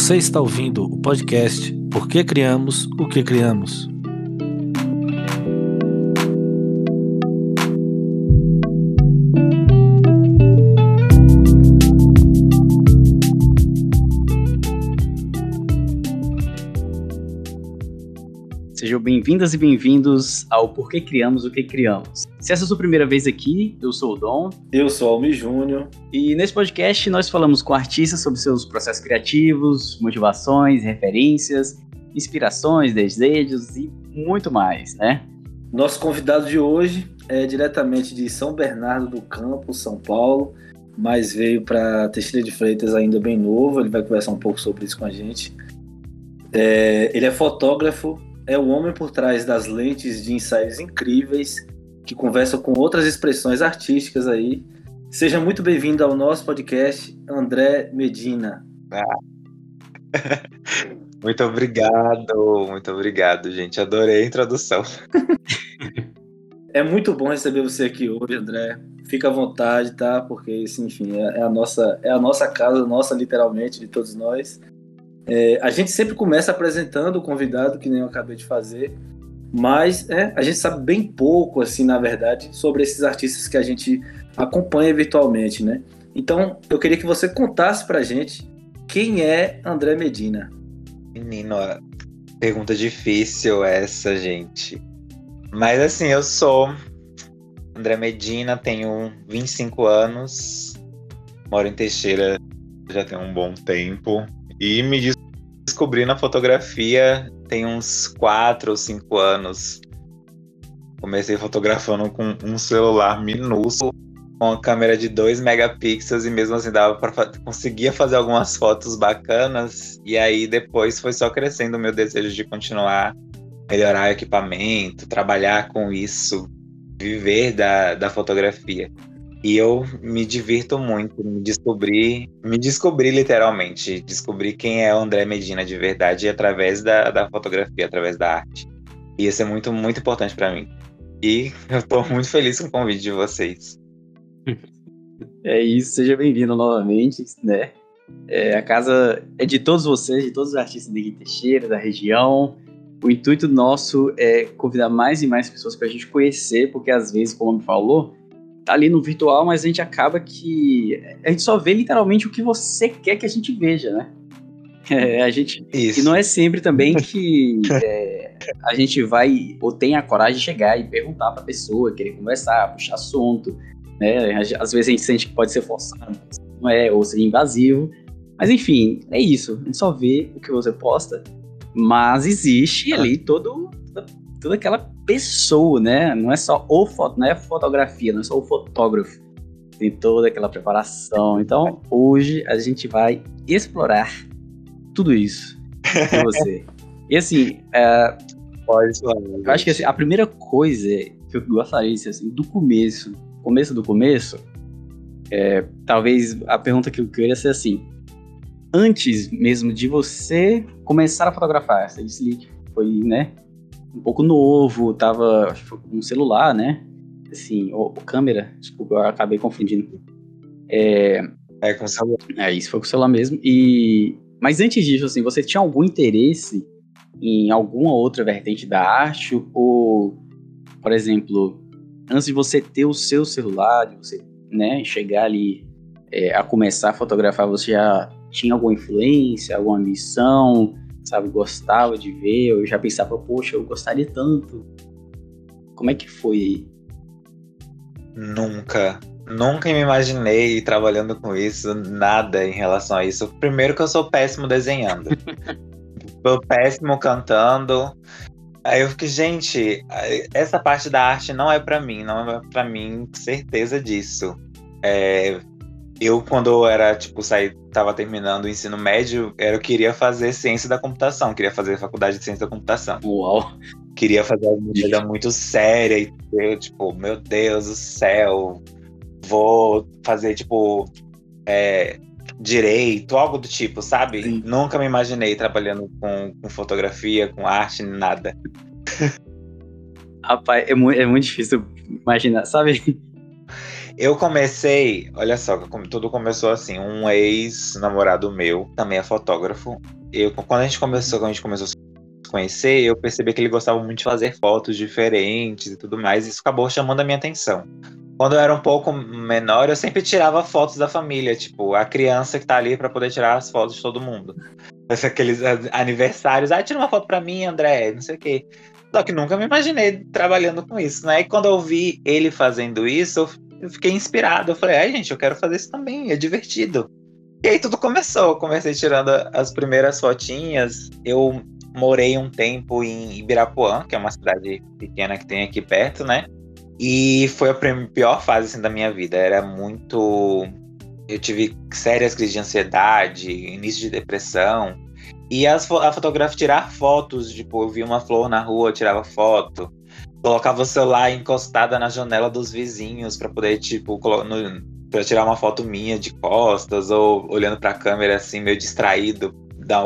Você está ouvindo o podcast Por que Criamos o que Criamos? Sejam bem-vindas e bem-vindos ao Por que Criamos o que Criamos. Se essa é a sua primeira vez aqui, eu sou o Dom. Eu sou o Almi Júnior. E nesse podcast nós falamos com artistas sobre seus processos criativos, motivações, referências, inspirações, desejos e muito mais, né? Nosso convidado de hoje é diretamente de São Bernardo do Campo, São Paulo, mas veio para Teixeira de Freitas ainda bem novo. Ele vai conversar um pouco sobre isso com a gente. É, ele é fotógrafo, é o homem por trás das lentes de ensaios incríveis, que conversa com outras expressões artísticas aí. Seja muito bem-vindo ao nosso podcast, André Medina. Ah. Muito obrigado, muito obrigado, gente. Adorei a introdução. é muito bom receber você aqui hoje, André. Fica à vontade, tá? Porque isso, enfim, é, a nossa, é a nossa casa, nossa literalmente, de todos nós. É, a gente sempre começa apresentando o convidado, que nem eu acabei de fazer, mas é, a gente sabe bem pouco, assim, na verdade, sobre esses artistas que a gente acompanha virtualmente, né? Então, eu queria que você contasse pra gente quem é André Medina. Menino, pergunta difícil essa, gente. Mas assim, eu sou André Medina, tenho 25 anos, moro em Teixeira já tem um bom tempo. E me descobri na fotografia tem uns 4 ou 5 anos. Comecei fotografando com um celular minúsculo, com a câmera de 2 megapixels e mesmo assim dava para conseguia fazer algumas fotos bacanas. E aí depois foi só crescendo o meu desejo de continuar melhorar o equipamento, trabalhar com isso, viver da, da fotografia. E eu me divirto muito, me descobri, me descobri literalmente, descobri quem é o André Medina de verdade através da, da fotografia, através da arte. E isso é muito, muito importante para mim. E eu estou muito feliz com o convite de vocês. É isso, seja bem-vindo novamente, né? É, a casa é de todos vocês, de todos os artistas de Teixeira, da região. O intuito nosso é convidar mais e mais pessoas para a gente conhecer, porque às vezes, como me falou, tá ali no virtual, mas a gente acaba que a gente só vê literalmente o que você quer que a gente veja, né? É, a gente Isso. e não é sempre também que é, a gente vai ou tem a coragem de chegar e perguntar para a pessoa, querer conversar, puxar assunto, né? Às vezes a gente sente que pode ser forçado, não é, ou ser invasivo. Mas enfim, é isso. A gente só vê o que você posta, mas existe ali todo toda aquela pessoa, né? Não é só o foto, não é fotografia, não é só o fotógrafo. Tem toda aquela preparação. Então, hoje a gente vai explorar tudo isso com você. e assim, é, Pode falar, eu acho que assim, a primeira coisa que eu gostaria de ser assim, do começo, começo do começo, é, talvez a pergunta que eu queria ser assim, antes mesmo de você começar a fotografar, você disse que foi, né, um pouco novo, tava com um celular, né? Assim, ou, câmera, desculpa, eu acabei confundindo. É, é com o celular. É, isso foi com o celular mesmo. E mas antes disso, assim, você tinha algum interesse em alguma outra vertente da arte ou, por exemplo, antes de você ter o seu celular, de você, né, chegar ali é, a começar a fotografar, você já tinha alguma influência, alguma missão? Sabe? Gostava de ver, eu já pensava, poxa, eu gostaria tanto. Como é que foi? Nunca, nunca me imaginei trabalhando com isso, nada em relação a isso. Primeiro que eu sou péssimo desenhando. sou péssimo cantando. Aí eu fiquei, gente, essa parte da arte não é para mim, não é para mim certeza disso. É, eu, quando eu era, tipo, saí, tava terminando o ensino médio, eu queria fazer ciência da computação, queria fazer faculdade de ciência da computação. Uau! Queria fazer alguma coisa muito séria e eu, tipo, meu Deus do céu, vou fazer, tipo, é, direito, algo do tipo, sabe? Sim. Nunca me imaginei trabalhando com, com fotografia, com arte, nada. Rapaz, é muito, é muito difícil imaginar, sabe? Eu comecei, olha só, tudo começou assim. Um ex-namorado meu, também é fotógrafo. Eu, quando a gente começou, quando a gente começou a se conhecer, eu percebi que ele gostava muito de fazer fotos diferentes e tudo mais. E isso acabou chamando a minha atenção. Quando eu era um pouco menor, eu sempre tirava fotos da família, tipo, a criança que tá ali para poder tirar as fotos de todo mundo. Aqueles aniversários, ah, tira uma foto para mim, André, não sei o quê. Só que nunca me imaginei trabalhando com isso, né? E quando eu vi ele fazendo isso, eu fiquei inspirado. Eu falei, ai, gente, eu quero fazer isso também, é divertido. E aí tudo começou. Eu comecei tirando as primeiras fotinhas. Eu morei um tempo em Ibirapuã, que é uma cidade pequena que tem aqui perto, né? E foi a pior fase assim, da minha vida. Era muito. Eu tive sérias crises de ansiedade, início de depressão. E as, a fotografia, tirar fotos, tipo, eu vi uma flor na rua, eu tirava foto. Colocava o celular encostada na janela dos vizinhos para poder, tipo, para tirar uma foto minha de costas ou olhando para a câmera assim, meio distraído, dar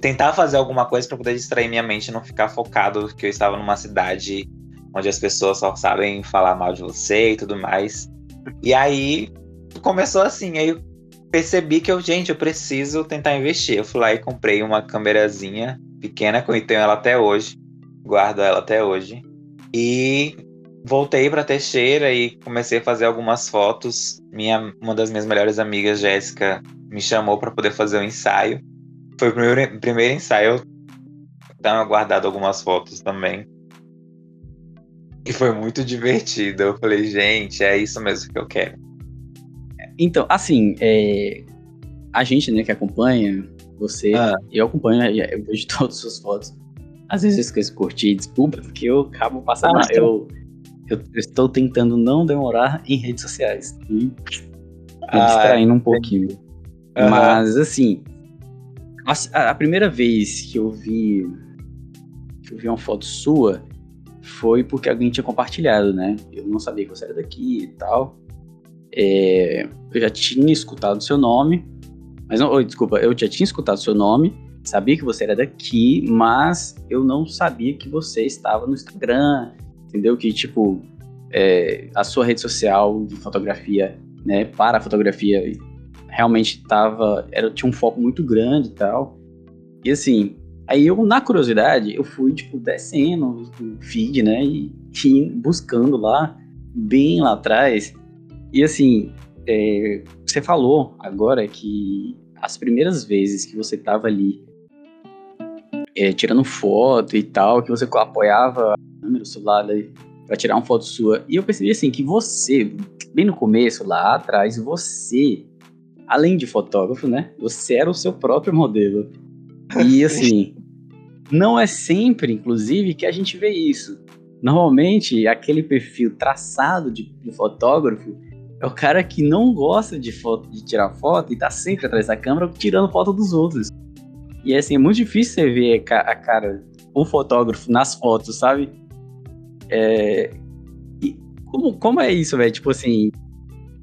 tentar fazer alguma coisa para poder distrair minha mente, não ficar focado que eu estava numa cidade onde as pessoas só sabem falar mal de você e tudo mais. E aí começou assim, aí eu percebi que eu, gente, eu preciso tentar investir. Eu fui lá e comprei uma câmerazinha pequena, que eu tenho ela até hoje, guardo ela até hoje. E voltei para Teixeira e comecei a fazer algumas fotos. Minha, uma das minhas melhores amigas, Jéssica, me chamou para poder fazer um ensaio. Foi o primeiro, primeiro ensaio. Então, guardado algumas fotos também. E foi muito divertido. Eu falei, gente, é isso mesmo que eu quero. Então, assim, é, a gente, né, que acompanha você, ah. eu acompanho, eu vejo todas as suas fotos. Às vezes eu esqueço de curtir, desculpa, porque eu acabo passando. Ah, eu, eu, eu, estou tentando não demorar em redes sociais. E ah, distraindo um pouquinho. Uhum. Mas, assim, a, a, primeira vez que eu vi que eu vi uma foto sua foi porque alguém tinha compartilhado, né? Eu não sabia que você era daqui e tal. É, eu já tinha escutado seu nome, mas não, oh, desculpa, eu já tinha escutado seu nome, sabia que você era daqui, mas eu não sabia que você estava no Instagram, entendeu? Que tipo é, a sua rede social de fotografia, né, para a fotografia realmente tava, era tinha um foco muito grande e tal. E assim, aí eu na curiosidade eu fui tipo descendo o feed, né, e, e buscando lá bem lá atrás e assim, é, você falou agora que as primeiras vezes que você tava ali é, tirando foto e tal, que você apoiava a câmera do celular para tirar uma foto sua. E eu percebi assim que você, bem no começo, lá atrás, você, além de fotógrafo, né? Você era o seu próprio modelo. E assim, não é sempre, inclusive, que a gente vê isso. Normalmente, aquele perfil traçado de, de fotógrafo é o cara que não gosta de foto, de tirar foto e tá sempre atrás da câmera tirando foto dos outros. E assim, é muito difícil você ver a cara, o fotógrafo nas fotos, sabe? É... E como, como é isso, velho? Tipo assim,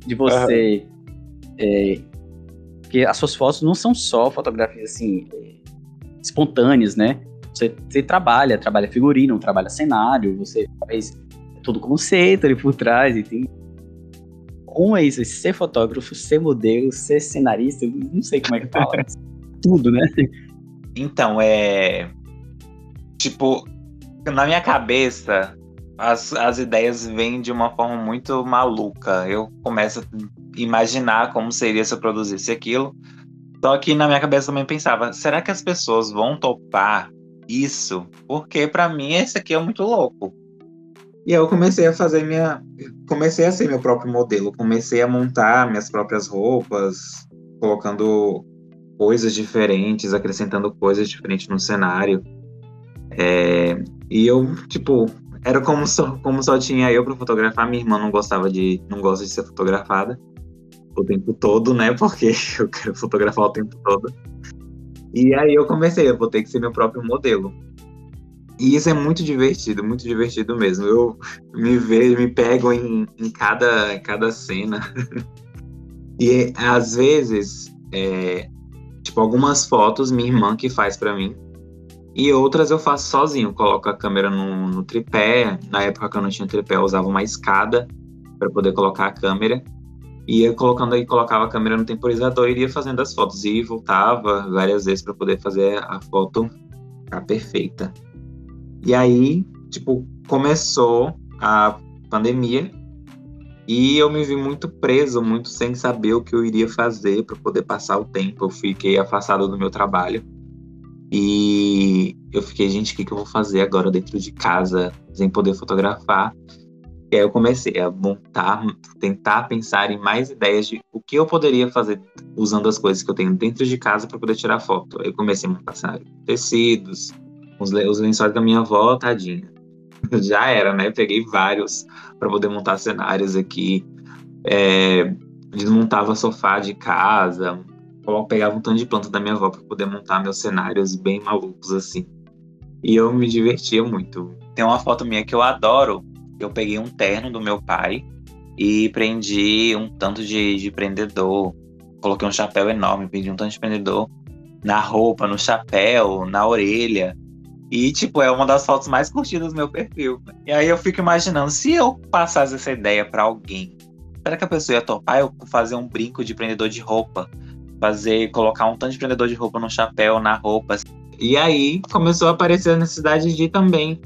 de você. Uhum. É... Porque as suas fotos não são só fotografias assim, é, espontâneas, né? Você, você trabalha, trabalha figurino, trabalha cenário, você faz todo conceito ali por trás e tem como é isso? Ser fotógrafo, ser modelo, ser cenarista, não sei como é que fala. Tudo, né? Então, é. Tipo, na minha cabeça, as, as ideias vêm de uma forma muito maluca. Eu começo a imaginar como seria se eu produzisse aquilo. Só que na minha cabeça também pensava: será que as pessoas vão topar isso? Porque para mim esse aqui é muito louco. E eu comecei a fazer minha. Comecei a ser meu próprio modelo. Comecei a montar minhas próprias roupas, colocando coisas diferentes, acrescentando coisas diferentes no cenário. É... E eu, tipo, era como só, como só tinha eu para fotografar. Minha irmã não gostava de. não gosta de ser fotografada o tempo todo, né? Porque eu quero fotografar o tempo todo. E aí eu comecei, eu vou ter que ser meu próprio modelo. E isso é muito divertido, muito divertido mesmo. Eu me vejo, me pego em, em cada, cada cena. e às vezes, é, tipo, algumas fotos minha irmã que faz para mim. E outras eu faço sozinho, coloco a câmera no, no, tripé. Na época que eu não tinha tripé, eu usava uma escada para poder colocar a câmera. Ia colocando aí, colocava a câmera no temporizador e iria fazendo as fotos. E voltava várias vezes para poder fazer a foto ficar perfeita. E aí, tipo, começou a pandemia e eu me vi muito preso, muito sem saber o que eu iria fazer para poder passar o tempo. Eu fiquei afastado do meu trabalho. E eu fiquei, gente, o que, que eu vou fazer agora dentro de casa, sem poder fotografar? E aí eu comecei a montar, tentar pensar em mais ideias de o que eu poderia fazer usando as coisas que eu tenho dentro de casa para poder tirar foto. Aí eu comecei a montar tecidos, os, os lençóis da minha avó, tadinha. Já era, né? Peguei vários para poder montar cenários aqui. É, desmontava sofá de casa, pegava um tanto de planta da minha avó para poder montar meus cenários bem malucos assim. E eu me divertia muito. Tem uma foto minha que eu adoro. Eu peguei um terno do meu pai e prendi um tanto de, de prendedor. Coloquei um chapéu enorme, prendi um tanto de prendedor na roupa, no chapéu, na orelha. E, tipo, é uma das fotos mais curtidas do meu perfil. E aí eu fico imaginando, se eu passasse essa ideia para alguém, será que a pessoa ia topar eu fazer um brinco de prendedor de roupa? Fazer, colocar um tanto de prendedor de roupa no chapéu, na roupa. E aí começou a aparecer a necessidade de também.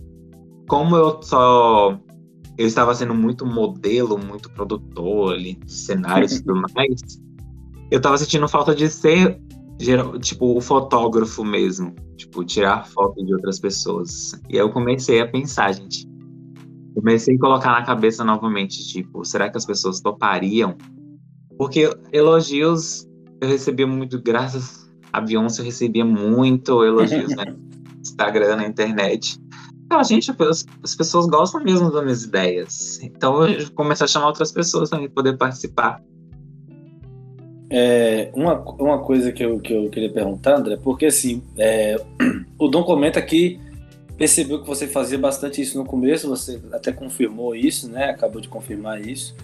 Como eu só. Eu estava sendo muito modelo, muito produtor ali, cenários e tudo mais. Eu estava sentindo falta de ser geral, tipo, o fotógrafo mesmo. Tipo, tirar foto de outras pessoas. E aí eu comecei a pensar, gente. Comecei a colocar na cabeça novamente, tipo, será que as pessoas topariam? Porque elogios eu recebia muito, graças a Beyoncé, eu recebia muito elogios, né? Instagram, na internet. Então, gente, as, as pessoas gostam mesmo das minhas ideias. Então eu comecei a chamar outras pessoas para poder participar. É, uma, uma coisa que eu, que eu queria perguntar, André, porque assim, é, o Dom comenta que percebeu que você fazia bastante isso no começo, você até confirmou isso, né? Acabou de confirmar isso.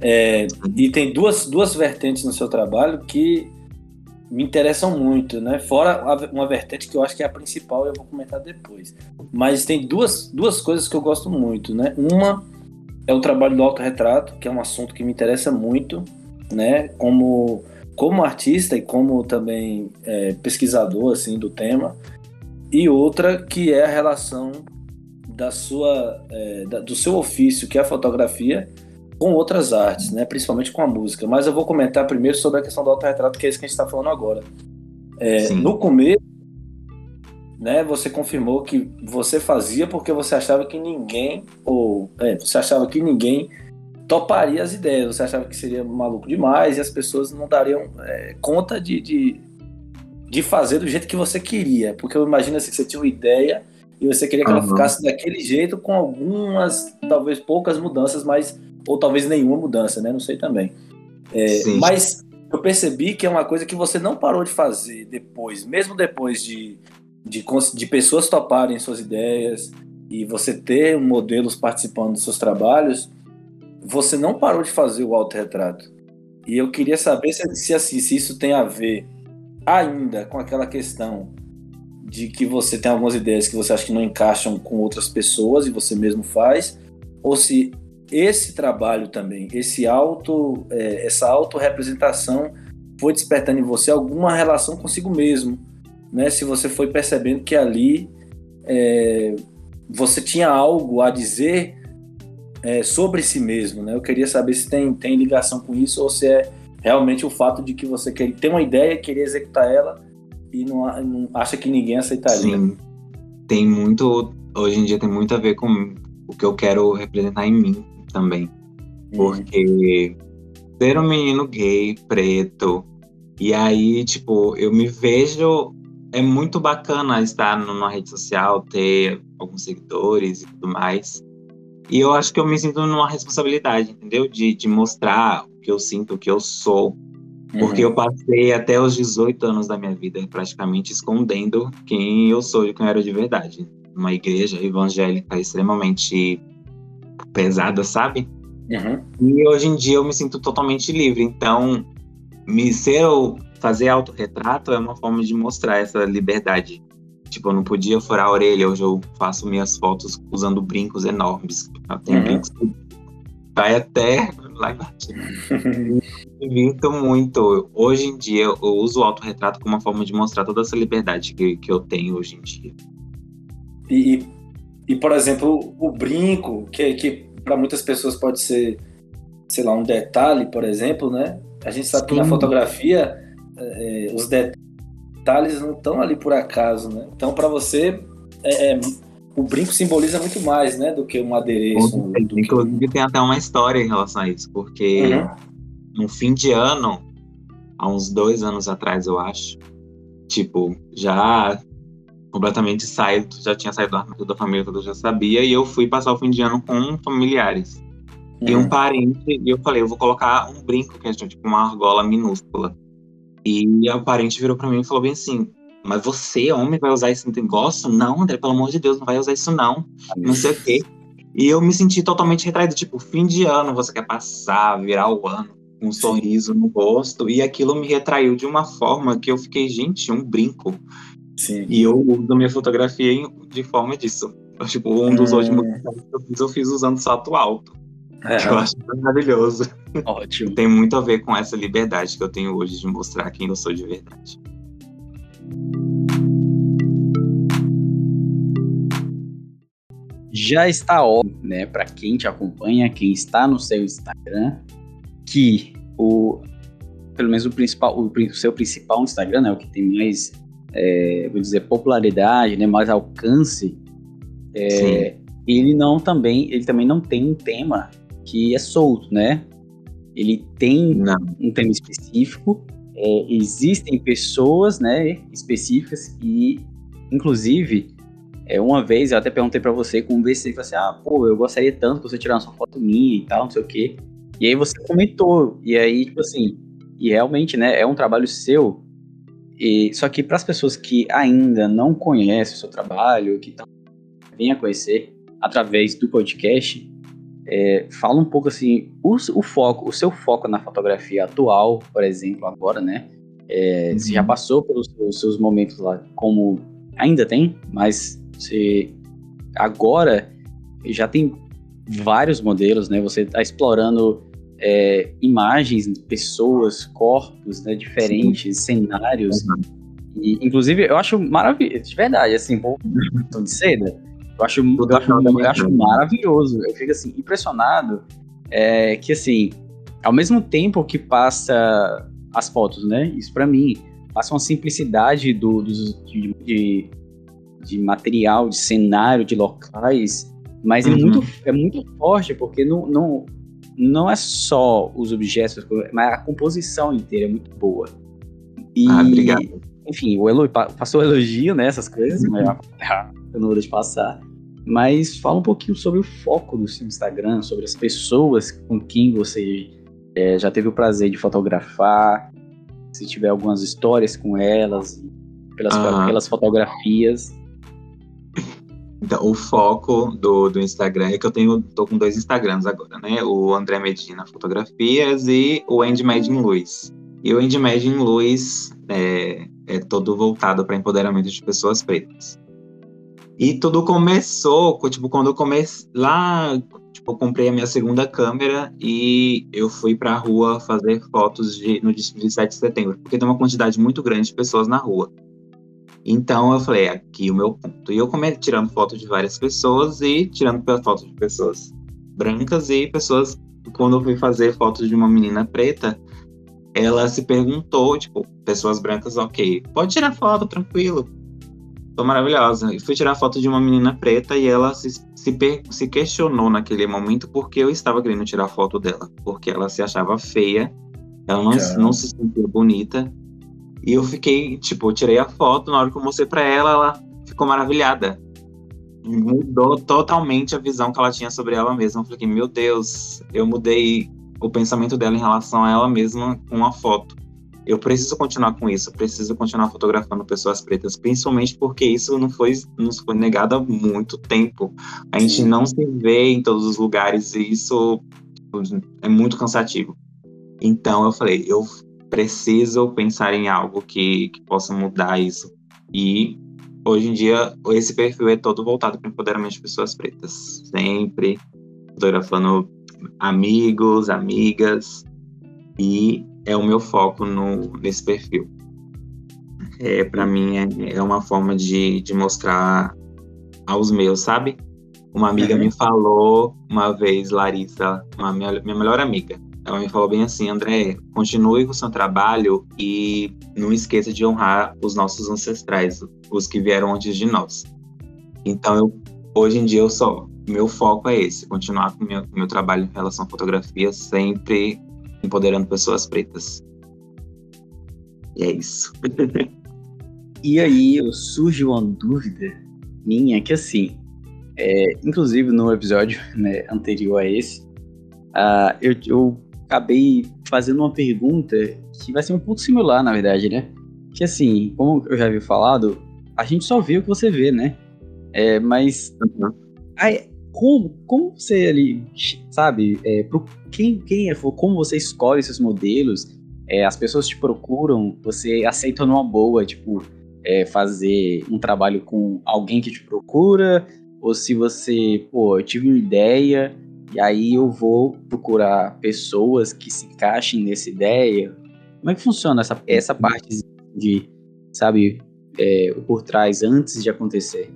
É, e tem duas, duas vertentes no seu trabalho que me interessam muito, né? Fora uma vertente que eu acho que é a principal e eu vou comentar depois. Mas tem duas, duas coisas que eu gosto muito, né? Uma é o trabalho do autorretrato, que é um assunto que me interessa muito, né? Como, como artista e como também é, pesquisador assim do tema. E outra que é a relação da sua, é, da, do seu ofício, que é a fotografia, com outras artes, né? principalmente com a música. Mas eu vou comentar primeiro sobre a questão do autorretrato, que é isso que a gente está falando agora. É, no começo, né, você confirmou que você fazia porque você achava que ninguém, ou é, você achava que ninguém toparia as ideias. Você achava que seria maluco demais e as pessoas não dariam é, conta de, de, de, fazer do jeito que você queria. Porque eu imagino assim, que você tinha uma ideia e você queria que uhum. ela ficasse daquele jeito, com algumas, talvez poucas mudanças, mas ou talvez nenhuma mudança, né? Não sei também. É, mas eu percebi que é uma coisa que você não parou de fazer depois, mesmo depois de, de, de pessoas toparem suas ideias e você ter modelos participando dos seus trabalhos, você não parou de fazer o autorretrato. E eu queria saber se, se, assim, se isso tem a ver ainda com aquela questão de que você tem algumas ideias que você acha que não encaixam com outras pessoas e você mesmo faz, ou se esse trabalho também, esse auto, é, essa autorrepresentação foi despertando em você alguma relação consigo mesmo, né? Se você foi percebendo que ali é, você tinha algo a dizer é, sobre si mesmo, né? Eu queria saber se tem, tem ligação com isso ou se é realmente o fato de que você quer, tem uma ideia, querer executar ela e não, não acha que ninguém aceitaria. Sim, tem muito, hoje em dia tem muito a ver com o que eu quero representar em mim também. Uhum. Porque ser um menino gay, preto, e aí, tipo, eu me vejo. É muito bacana estar numa rede social, ter alguns seguidores e tudo mais. E eu acho que eu me sinto numa responsabilidade, entendeu? De, de mostrar o que eu sinto, o que eu sou. Porque uhum. eu passei até os 18 anos da minha vida praticamente escondendo quem eu sou e quem eu era de verdade. Uma igreja evangélica extremamente pesada, sabe? Uhum. E hoje em dia eu me sinto totalmente livre. Então, me ser fazer autorretrato é uma forma de mostrar essa liberdade Tipo, eu não podia furar a orelha. Hoje eu faço minhas fotos usando brincos enormes. Tenho uhum. brincos vai até lá embaixo. Me divirto muito. Hoje em dia, eu uso o autorretrato como uma forma de mostrar toda essa liberdade que, que eu tenho hoje em dia. E, e por exemplo, o brinco, que, que para muitas pessoas pode ser, sei lá, um detalhe, por exemplo, né? A gente sabe Sim. que na fotografia é, os detalhes não estão ali por acaso, né? Então, para você, é, é, o brinco simboliza muito mais, né, do que um adereço. Um, Inclusive, que... tem até uma história em relação a isso, porque uhum. no fim de ano, há uns dois anos atrás, eu acho, tipo, já completamente saído, já tinha saído da família eu já sabia, e eu fui passar o fim de ano com familiares. Uhum. E um uhum. parente, e eu falei, eu vou colocar um brinco, que é tipo uma argola minúscula. E o parente virou para mim e falou bem assim: Mas você, homem, vai usar esse negócio? Não, André, pelo amor de Deus, não vai usar isso não. Não sei o quê. E eu me senti totalmente retraído, tipo, fim de ano, você quer passar, virar o ano com um Sim. sorriso no rosto. E aquilo me retraiu de uma forma que eu fiquei, gente, um brinco. Sim. E eu uso minha fotografia de forma disso. Tipo, um dos hum. últimos que eu fiz, eu fiz usando salto alto. É. Eu acho maravilhoso. Ótimo. Tem muito a ver com essa liberdade que eu tenho hoje de mostrar quem eu sou de verdade. Já está óbvio, né, para quem te acompanha, quem está no seu Instagram, que o pelo menos o principal, o, o seu principal Instagram, né, o que tem mais, é, vou dizer, popularidade, né, mais alcance, é, ele não também, ele também não tem um tema que é solto, né? Ele tem Não. um tema específico, é, existem pessoas, né, específicas e, inclusive, é, uma vez eu até perguntei para você, conversei, falei assim, ah, pô, eu gostaria tanto que você tirasse uma foto minha e tal, não sei o quê. E aí você comentou, e aí, tipo assim, e realmente, né, é um trabalho seu, e, só que para as pessoas que ainda não conhecem o seu trabalho, que estão venha conhecer através do podcast, é, fala um pouco assim, o, o, foco, o seu foco na fotografia atual, por exemplo, agora, né? É, uhum. Você já passou pelos, pelos, seus momentos lá, como ainda tem, mas você agora já tem vários modelos, né? Você está explorando é, imagens, pessoas, corpos, né? Diferentes, Sim. cenários. Uhum. E, inclusive, eu acho maravilhoso, de verdade, assim, um pouco de seda eu acho, eu acho, eu acho maravilhoso. Eu fico assim, impressionado é, que assim, ao mesmo tempo que passa as fotos, né? Isso para mim passa uma simplicidade do, do de, de, de, material, de cenário, de locais, mas é uhum. é, muito, é muito forte porque não, não, não é só os objetos, mas a composição inteira é muito boa. E, ah, obrigado. Enfim, o elogio, passou elogio, né? Essas coisas, uhum. mas eu não vou deixar passar. Mas fala um pouquinho sobre o foco do seu Instagram, sobre as pessoas com quem você é, já teve o prazer de fotografar, se tiver algumas histórias com elas, pelas, ah. pelas fotografias. Então, o foco do, do Instagram é que eu tenho, tô com dois Instagrams agora, né? O André Medina Fotografias e o Andy Medin Luiz. E o Andy Medin Luiz é, é todo voltado para empoderamento de pessoas pretas. E tudo começou, tipo, quando eu comecei lá, tipo, eu comprei a minha segunda câmera e eu fui pra rua fazer fotos de, no dia 7 de setembro, porque tem uma quantidade muito grande de pessoas na rua. Então eu falei, aqui o meu ponto. E eu comecei tirando fotos de várias pessoas e tirando fotos de pessoas brancas e pessoas. Quando eu fui fazer fotos de uma menina preta, ela se perguntou, tipo, pessoas brancas, ok, pode tirar foto, tranquilo. Tô maravilhosa. E fui tirar foto de uma menina preta e ela se, se, se questionou naquele momento porque eu estava querendo tirar foto dela. Porque ela se achava feia, ela não, não se sentia bonita. E eu fiquei, tipo, eu tirei a foto, na hora que eu mostrei pra ela, ela ficou maravilhada. Mudou totalmente a visão que ela tinha sobre ela mesma. Eu falei, meu Deus, eu mudei o pensamento dela em relação a ela mesma com a foto eu preciso continuar com isso, preciso continuar fotografando pessoas pretas, principalmente porque isso não foi, nos foi negado há muito tempo. A gente não se vê em todos os lugares e isso é muito cansativo. Então eu falei, eu preciso pensar em algo que, que possa mudar isso. E hoje em dia esse perfil é todo voltado para empoderamento de pessoas pretas, sempre fotografando amigos, amigas, e é o meu foco no, nesse perfil. É, para mim é, é, uma forma de, de mostrar aos meus, sabe? Uma amiga uhum. me falou uma vez, Larissa, uma minha, minha melhor amiga, ela me falou bem assim, André, continue com o seu trabalho e não esqueça de honrar os nossos ancestrais, os que vieram antes de nós. Então, eu, hoje em dia, eu só meu foco é esse, continuar com o meu, meu trabalho em relação à fotografia, sempre empoderando pessoas pretas. E é isso. e aí, surge uma dúvida minha que assim, é, inclusive no episódio né, anterior a esse, uh, eu, eu acabei fazendo uma pergunta que vai ser um pouco similar, na verdade, né? Que assim, como eu já havia falado, a gente só vê o que você vê, né? É, mas uhum. aí, como, como você ali, sabe, é, pro, quem, quem é, como você escolhe esses modelos, é, as pessoas te procuram, você aceita numa boa, tipo, é, fazer um trabalho com alguém que te procura, ou se você, pô, eu tive uma ideia, e aí eu vou procurar pessoas que se encaixem nessa ideia. Como é que funciona essa, essa parte de, sabe, é, por trás antes de acontecer?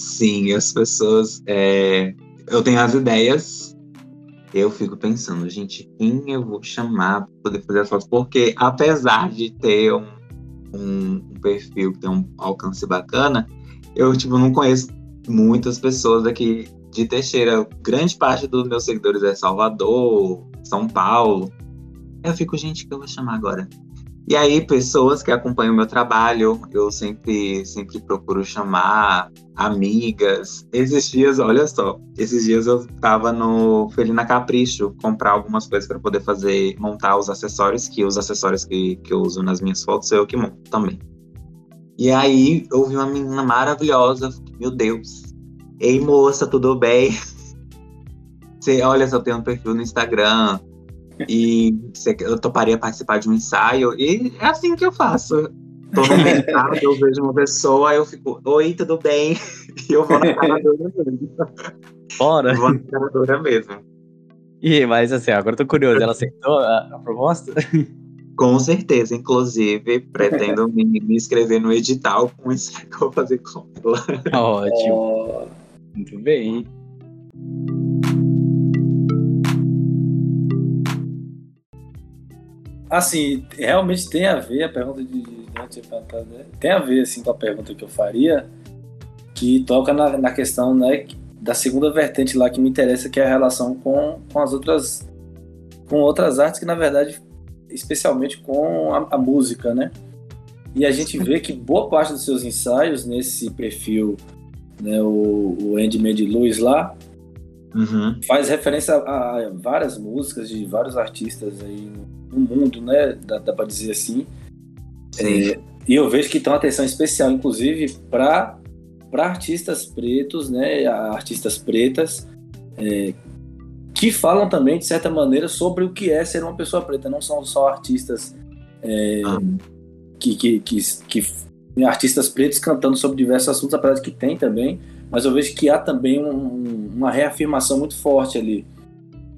Sim, as pessoas. É... Eu tenho as ideias, eu fico pensando, gente, quem eu vou chamar para poder fazer as fotos? Porque apesar de ter um, um, perfil que tem um alcance bacana, eu tipo, não conheço muitas pessoas aqui de Teixeira. Grande parte dos meus seguidores é Salvador, São Paulo. Eu fico, gente, que eu vou chamar agora? E aí, pessoas que acompanham o meu trabalho, eu sempre, sempre procuro chamar amigas. Esses dias, olha só, esses dias eu tava no Felina Capricho comprar algumas coisas para poder fazer, montar os acessórios, que os acessórios que, que eu uso nas minhas fotos eu que monto também. E aí, eu vi uma menina maravilhosa, meu Deus, Ei, moça, tudo bem? Você, olha, só tenho um perfil no Instagram e eu toparia participar de um ensaio. E é assim que eu faço. Tô no mercado, eu vejo uma pessoa, eu fico, oi, tudo bem? E eu vou na cara dura mesmo. Bora! vou na cara dura mesmo. E, mas assim, agora eu tô curioso, ela aceitou a, a proposta? Com certeza, inclusive, pretendo me, me inscrever no edital com isso que eu vou fazer com ela. Ótimo. Oh. Muito bem. Assim, realmente tem a ver a pergunta de, de né? tem a ver assim com a pergunta que eu faria, que toca na, na questão né, da segunda vertente lá que me interessa, que é a relação com, com as outras com outras artes que na verdade especialmente com a, a música, né? E a gente vê que boa parte dos seus ensaios nesse perfil né, o, o Andy Mandy Lewis lá, uhum. faz referência a, a, várias músicas de vários artistas aí no mundo, né? Dá, dá para dizer assim. É, e eu vejo que tem uma atenção especial, inclusive, para artistas pretos, né? Artistas pretas, é, que falam também, de certa maneira, sobre o que é ser uma pessoa preta. Não são só artistas é, ah. que, que, que, que artistas pretos cantando sobre diversos assuntos, apesar de que tem também, mas eu vejo que há também um, uma reafirmação muito forte ali.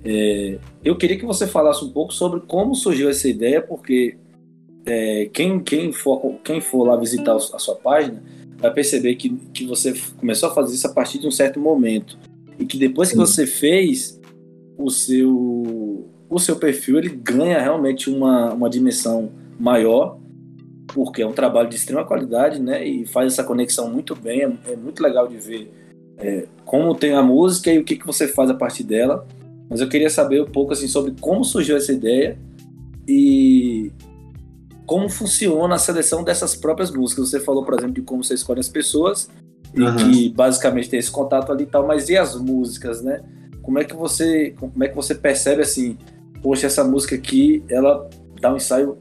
É, eu queria que você falasse um pouco sobre como surgiu essa ideia, porque é, quem, quem, for, quem for lá visitar a sua página vai perceber que, que você começou a fazer isso a partir de um certo momento. E que depois que você fez, o seu, o seu perfil ele ganha realmente uma, uma dimensão maior porque é um trabalho de extrema qualidade, né? E faz essa conexão muito bem, é, é muito legal de ver é, como tem a música e o que, que você faz a partir dela. Mas eu queria saber um pouco assim sobre como surgiu essa ideia e como funciona a seleção dessas próprias músicas. Você falou, por exemplo, de como você escolhe as pessoas uhum. e que basicamente tem esse contato ali e tal, mas e as músicas, né? Como é que você, como é que você percebe assim, poxa, essa música aqui, ela dá um ensaio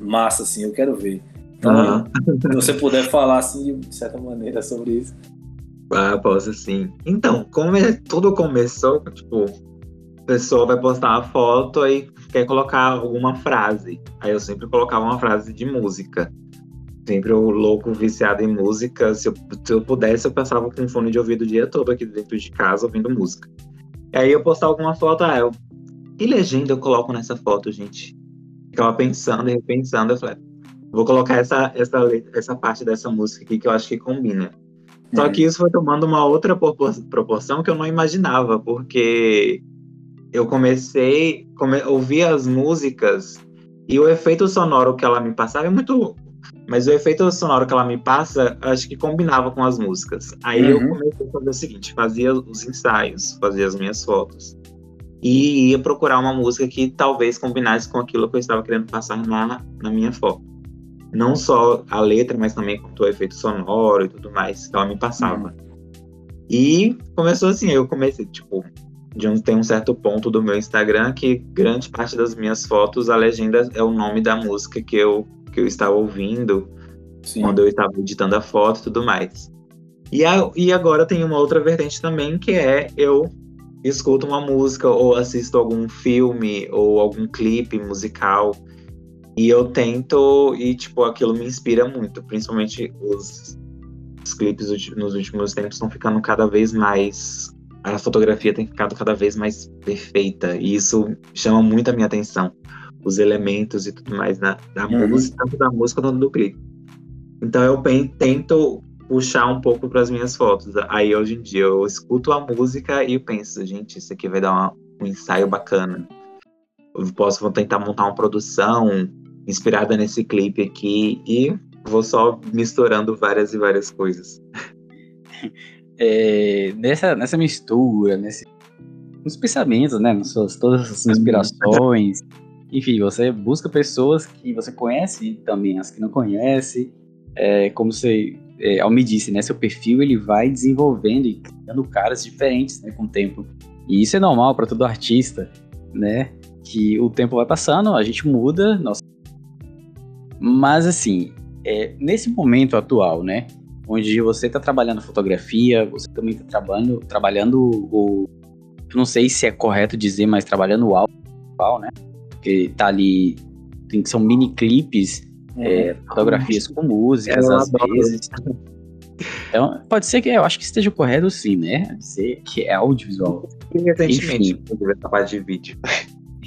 massa, assim, eu quero ver. Então, uhum. se você puder falar, assim, de certa maneira sobre isso. Ah, posso sim. Então, como tudo começou, tipo, a pessoa vai postar uma foto e quer colocar alguma frase. Aí eu sempre colocava uma frase de música. Sempre o louco viciado em música. Se eu, se eu pudesse, eu passava com fone de ouvido o dia todo aqui dentro de casa ouvindo música. Aí eu postar alguma foto, ah, eu... que legenda eu coloco nessa foto, gente? Ficava pensando e repensando, eu falei, vou colocar essa, essa, essa parte dessa música aqui que eu acho que combina. Só uhum. que isso foi tomando uma outra proporção que eu não imaginava, porque eu comecei a come, ouvir as músicas e o efeito sonoro que ela me passava é muito. Mas o efeito sonoro que ela me passa, acho que combinava com as músicas. Aí uhum. eu comecei a fazer o seguinte: fazia os ensaios, fazia as minhas fotos. E ia procurar uma música que talvez combinasse com aquilo que eu estava querendo passar na, na minha foto. Não só a letra, mas também com o efeito sonoro e tudo mais que ela me passava. Uhum. E começou assim, eu comecei, tipo, de um, tem um certo ponto do meu Instagram que grande parte das minhas fotos, a legenda é o nome da música que eu, que eu estava ouvindo Sim. quando eu estava editando a foto e tudo mais. E, a, e agora tem uma outra vertente também, que é eu escuto uma música ou assisto algum filme ou algum clipe musical e eu tento, e tipo, aquilo me inspira muito, principalmente os, os clipes nos últimos tempos estão ficando cada vez mais a fotografia tem ficado cada vez mais perfeita e isso chama muito a minha atenção. Os elementos e tudo mais na, da uhum. música, tanto da música quanto do clipe. Então eu tento puxar um pouco para as minhas fotos. Aí hoje em dia eu escuto a música e penso, gente, isso aqui vai dar uma, um ensaio bacana. Eu posso tentar montar uma produção inspirada nesse clipe aqui e vou só misturando várias e várias coisas. é, nessa, nessa mistura, nesse, nos pensamentos, né? Nas suas, todas as inspirações. Enfim, você busca pessoas que você conhece e também as que não conhece. É, como você, é, ao me disse, né? Seu perfil ele vai desenvolvendo e criando caras diferentes né, com o tempo. E isso é normal para todo artista, né? Que o tempo vai passando, a gente muda, nossa. Mas assim, é, nesse momento atual, né? onde você está trabalhando fotografia, você também está trabalhando, trabalhando o. Não sei se é correto dizer, mas trabalhando o áudio, né? Porque tá ali. Tem, são mini clipes, é, é, fotografias com músicas, às vezes. Então, pode ser que eu acho que esteja correto sim, né? Dizer que é audiovisual. E essa parte de vídeo.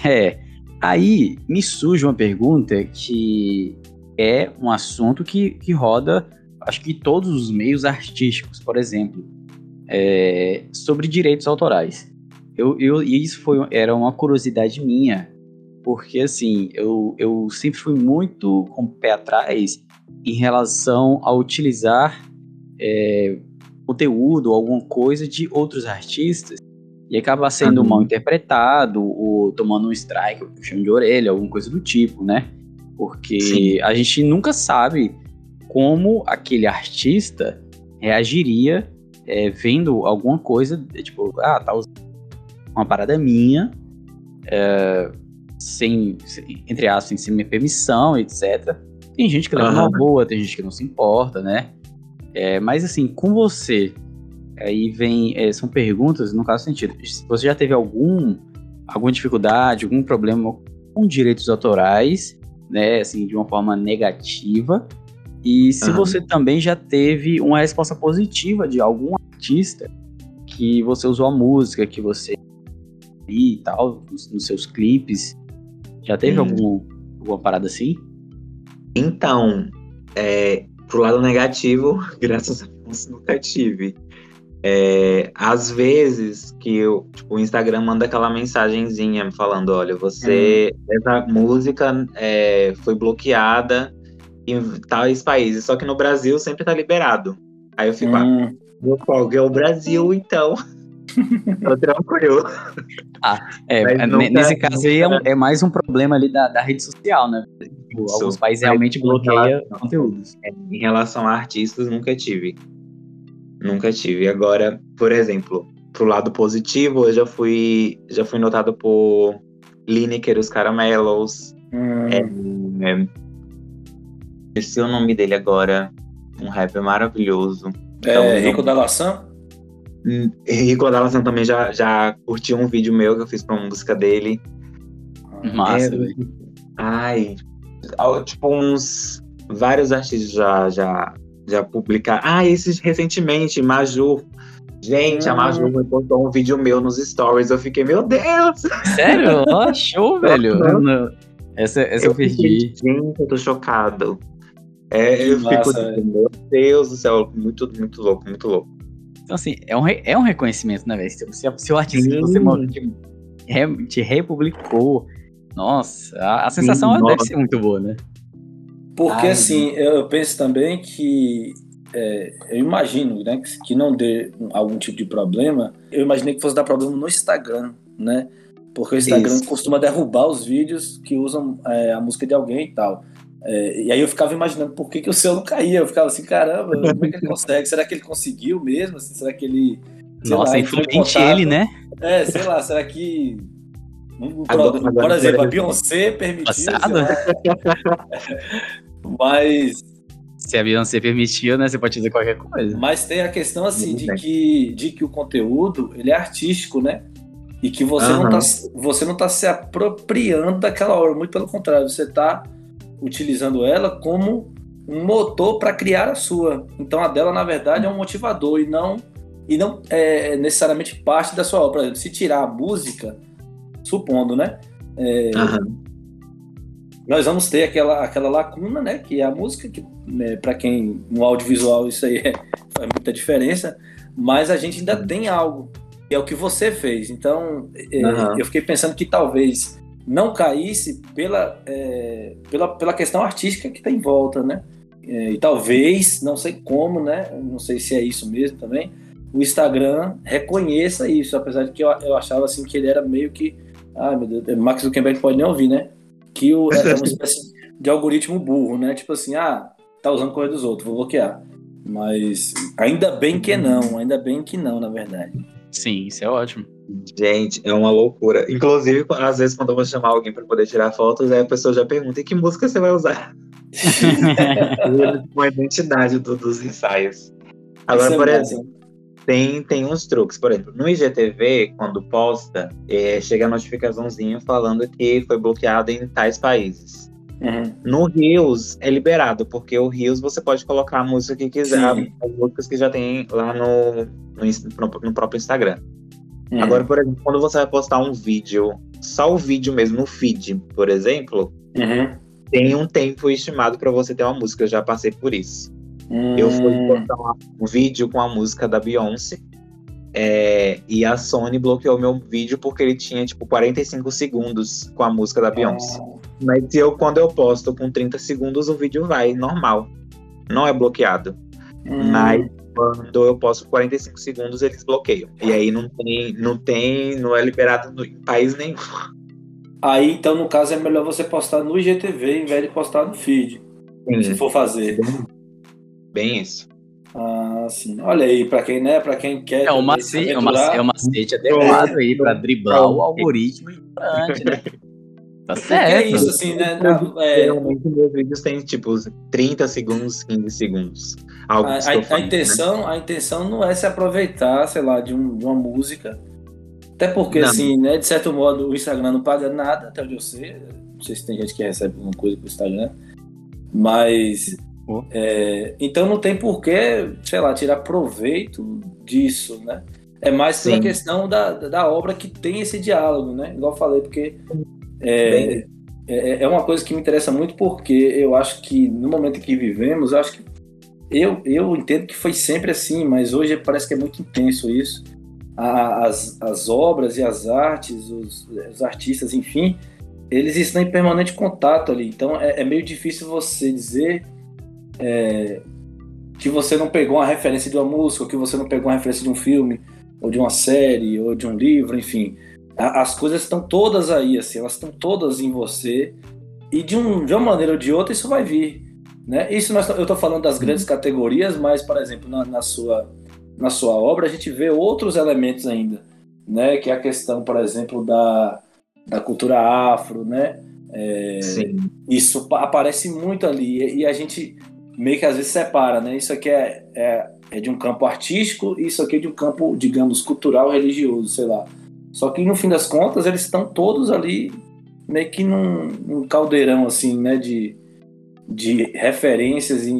É. Aí me surge uma pergunta que é um assunto que, que roda acho que todos os meios artísticos, por exemplo, é, sobre direitos autorais. Eu, eu, e isso foi, era uma curiosidade minha, porque assim, eu, eu sempre fui muito com o pé atrás em relação a utilizar é, conteúdo, alguma coisa de outros artistas e acabar sendo uhum. mal interpretado ou tomando um strike, um puxão de orelha, alguma coisa do tipo, né? Porque Sim. a gente nunca sabe como aquele artista reagiria é, vendo alguma coisa, tipo, ah, tá usando uma parada minha, é, sem, entre aspas, sem minha permissão, etc. Tem gente que leva uhum. uma boa, tem gente que não se importa, né? É, mas assim, com você, aí vem, é, são perguntas no caso sentido, você já teve algum, alguma dificuldade, algum problema com direitos autorais, né, assim, de uma forma negativa, e se uhum. você também já teve uma resposta positiva de algum artista que você usou a música, que você e tal, nos, nos seus clipes, já teve hum. algum, alguma parada assim? Então, é, pro lado negativo, graças a Deus, nunca tive. É, às vezes que eu, tipo, o Instagram manda aquela mensagenzinha falando, olha, você, hum. essa música é, foi bloqueada em tais países. Só que no Brasil sempre tá liberado. Aí eu fico, ah, hum. ah, meu é o Brasil, então. Tô tranquilo. Ah, é, nesse caso aí é, um, é, mais um problema ali da, da rede social, né? Tipo, alguns países realmente bloqueiam conteúdos. É, em relação a artistas, nunca tive. Nunca tive. Agora, por exemplo, pro lado positivo, eu já fui, já fui notado por Lineker, os Caramelos. Hum. É, é, Esqueci o nome dele agora. Um rapper maravilhoso. É, então, Rico da Laçã? Hum, Rico da Laçã também já, já curtiu um vídeo meu que eu fiz pra uma música dele. Massa, é, Ai, tipo uns vários artistas já já já publicaram. Ah, esses recentemente, Maju Gente, a Maju me postou um vídeo meu nos stories. Eu fiquei, meu Deus! Sério? Ó, show, velho. Não, Essa, essa eu, perdi. fiquei, Gente, eu tô chocado. É, eu massa, fico, velho. meu Deus do céu, muito, muito louco, muito louco. Então, assim, é um, re- é um reconhecimento, né, velho? Se, se, se o artista que você te, re- te republicou, nossa, a, a sensação Sim, deve nossa. ser muito boa, né? Porque Ai, assim, eu eu penso também que é, eu imagino né, que- que não dê algum tipo de problema. Eu imaginei que fosse dar problema no Instagram, né? Porque o Instagram Isso. costuma derrubar os vídeos que usam é, a música de alguém e tal. É, e aí eu ficava imaginando por que, que o seu não caía. Eu ficava assim, caramba, como é que ele consegue? Será que ele conseguiu mesmo? Assim, será que ele. Nossa, lá, influente ele, né? É, sei lá, será que. Agora- por, agora por exemplo, a. Beyoncé permitiu. sei Passado? Mas Se a Beyoncé permitiu, né? Você pode dizer qualquer coisa. Mas tem a questão assim de que, de que o conteúdo ele é artístico, né? E que você não Aham. tá, você não tá se apropriando daquela obra, muito pelo contrário, você tá utilizando ela como um motor para criar a sua. Então a dela na verdade é um motivador e não e não é necessariamente parte da sua obra. Por exemplo, se tirar a música, supondo, né? É, Aham. nós vamos ter aquela, aquela lacuna, né? Que é a música, que né, para quem no audiovisual isso aí é- faz muita diferença, mas a gente ainda tem algo, que é o que você fez. Então, é, Aham. eu fiquei pensando que talvez não caísse pela, é, pela, pela questão artística que tem em volta, né? É, e talvez, não sei como, né? Não sei se é isso mesmo também. O Instagram reconheça isso, apesar de que eu, eu achava assim que ele era meio que. Ai meu Deus, Max Zuckerberg pode nem ouvir, né? Que o, é uma espécie de algoritmo burro, né? Tipo assim, ah, tá usando coisa dos outros, vou bloquear. Mas ainda bem que não, ainda bem que não, na verdade. Sim, isso é ótimo. Gente, é uma loucura. Inclusive, às vezes, quando eu vou chamar alguém para poder tirar fotos, aí a pessoa já pergunta: e que música você vai usar? Com a identidade do- dos ensaios. Agora, é por exemplo, tem, tem uns truques. Por exemplo, no IGTV, quando posta, é, chega a notificaçãozinha falando que foi bloqueado em tais países. Uhum. No Rios é liberado, porque o Rios você pode colocar a música que quiser, Sim. as músicas que já tem lá no, no, no próprio Instagram. Uhum. Agora, por exemplo, quando você vai postar um vídeo, só o vídeo mesmo no feed, por exemplo, Uhum. tem um tempo estimado para você ter uma música. Eu já passei por isso. Eu fui Hum. postar um vídeo com a música da Beyoncé. é, e a Sony bloqueou meu vídeo porque ele tinha tipo 45 segundos com a música da Beyoncé. Mas se eu, quando eu posto com 30 segundos, o vídeo vai normal. Não é bloqueado. Hum. Mas quando eu posto 45 segundos, eles bloqueiam. E aí não tem, não tem, não é liberado no, em país nenhum. Aí, então, no caso, é melhor você postar no IGTV em vez de postar no feed, se for fazer. Bem isso. Ah, sim. Olha aí, pra quem, né, pra quem quer. É um macete, se é um macete, aventurar, é um macete adequado aí pra driblar o algoritmo ignorante, né? Tá Porque é certo. isso, assim, né? na- é, Geralmente meus vídeos têm tipo 30 segundos, 15 segundos. a, a- a faço, né? intenção, a intenção não é se aproveitar, sei lá, de, um- de uma música. Até porque, Não. assim, né, de certo modo, o Instagram não paga nada, até onde eu sei. Não sei se tem gente que recebe alguma coisa pro Instagram. Mas. Pô. é, então não tem porquê, sei lá, tirar proveito disso, né? É mais pela Sim. questão da, da obra que tem esse diálogo, né? Igual eu falei, porque é, Bem- é, é uma coisa que me interessa muito porque eu acho que no momento em que vivemos, eu acho que eu, eu entendo que foi sempre assim, mas hoje parece que é muito intenso isso. A- As, as obras e as artes, os, os artistas, enfim, eles estão em permanente contato ali. Então é, é meio difícil você dizer é, que você não pegou uma referência de uma música, ou que você não pegou uma referência de um filme, ou de uma série, ou de um livro, enfim. A- As coisas estão todas aí, assim, elas estão todas em você. E de, um, de uma maneira ou de outra isso vai vir. Né? Isso nós, eu estou falando das grandes categorias, mas, por exemplo, na, na sua, na sua obra a gente vê outros elementos ainda, né? que é a questão, por exemplo, da, da cultura afro, né? É, Sim. isso pa- aparece muito ali e, e a gente meio que às vezes separa, né? Isso aqui é, é, é de um campo artístico e isso aqui é de um campo, digamos, cultural, religioso, sei lá. Só que no fim das contas eles estão todos ali meio que num, num caldeirão assim, né? De, de referências e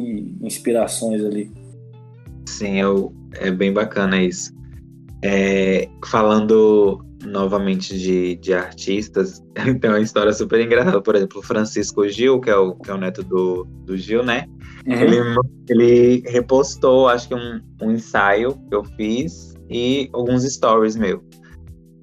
inspirações ali. Sim, eu, é bem bacana isso. É, falando novamente de, de artistas, tem uma história super engraçada. Por exemplo, o Francisco Gil, que é o, que é o neto do, do Gil, né? Uhum. Ele, ele repostou, acho que um, um ensaio que eu fiz e alguns stories meu.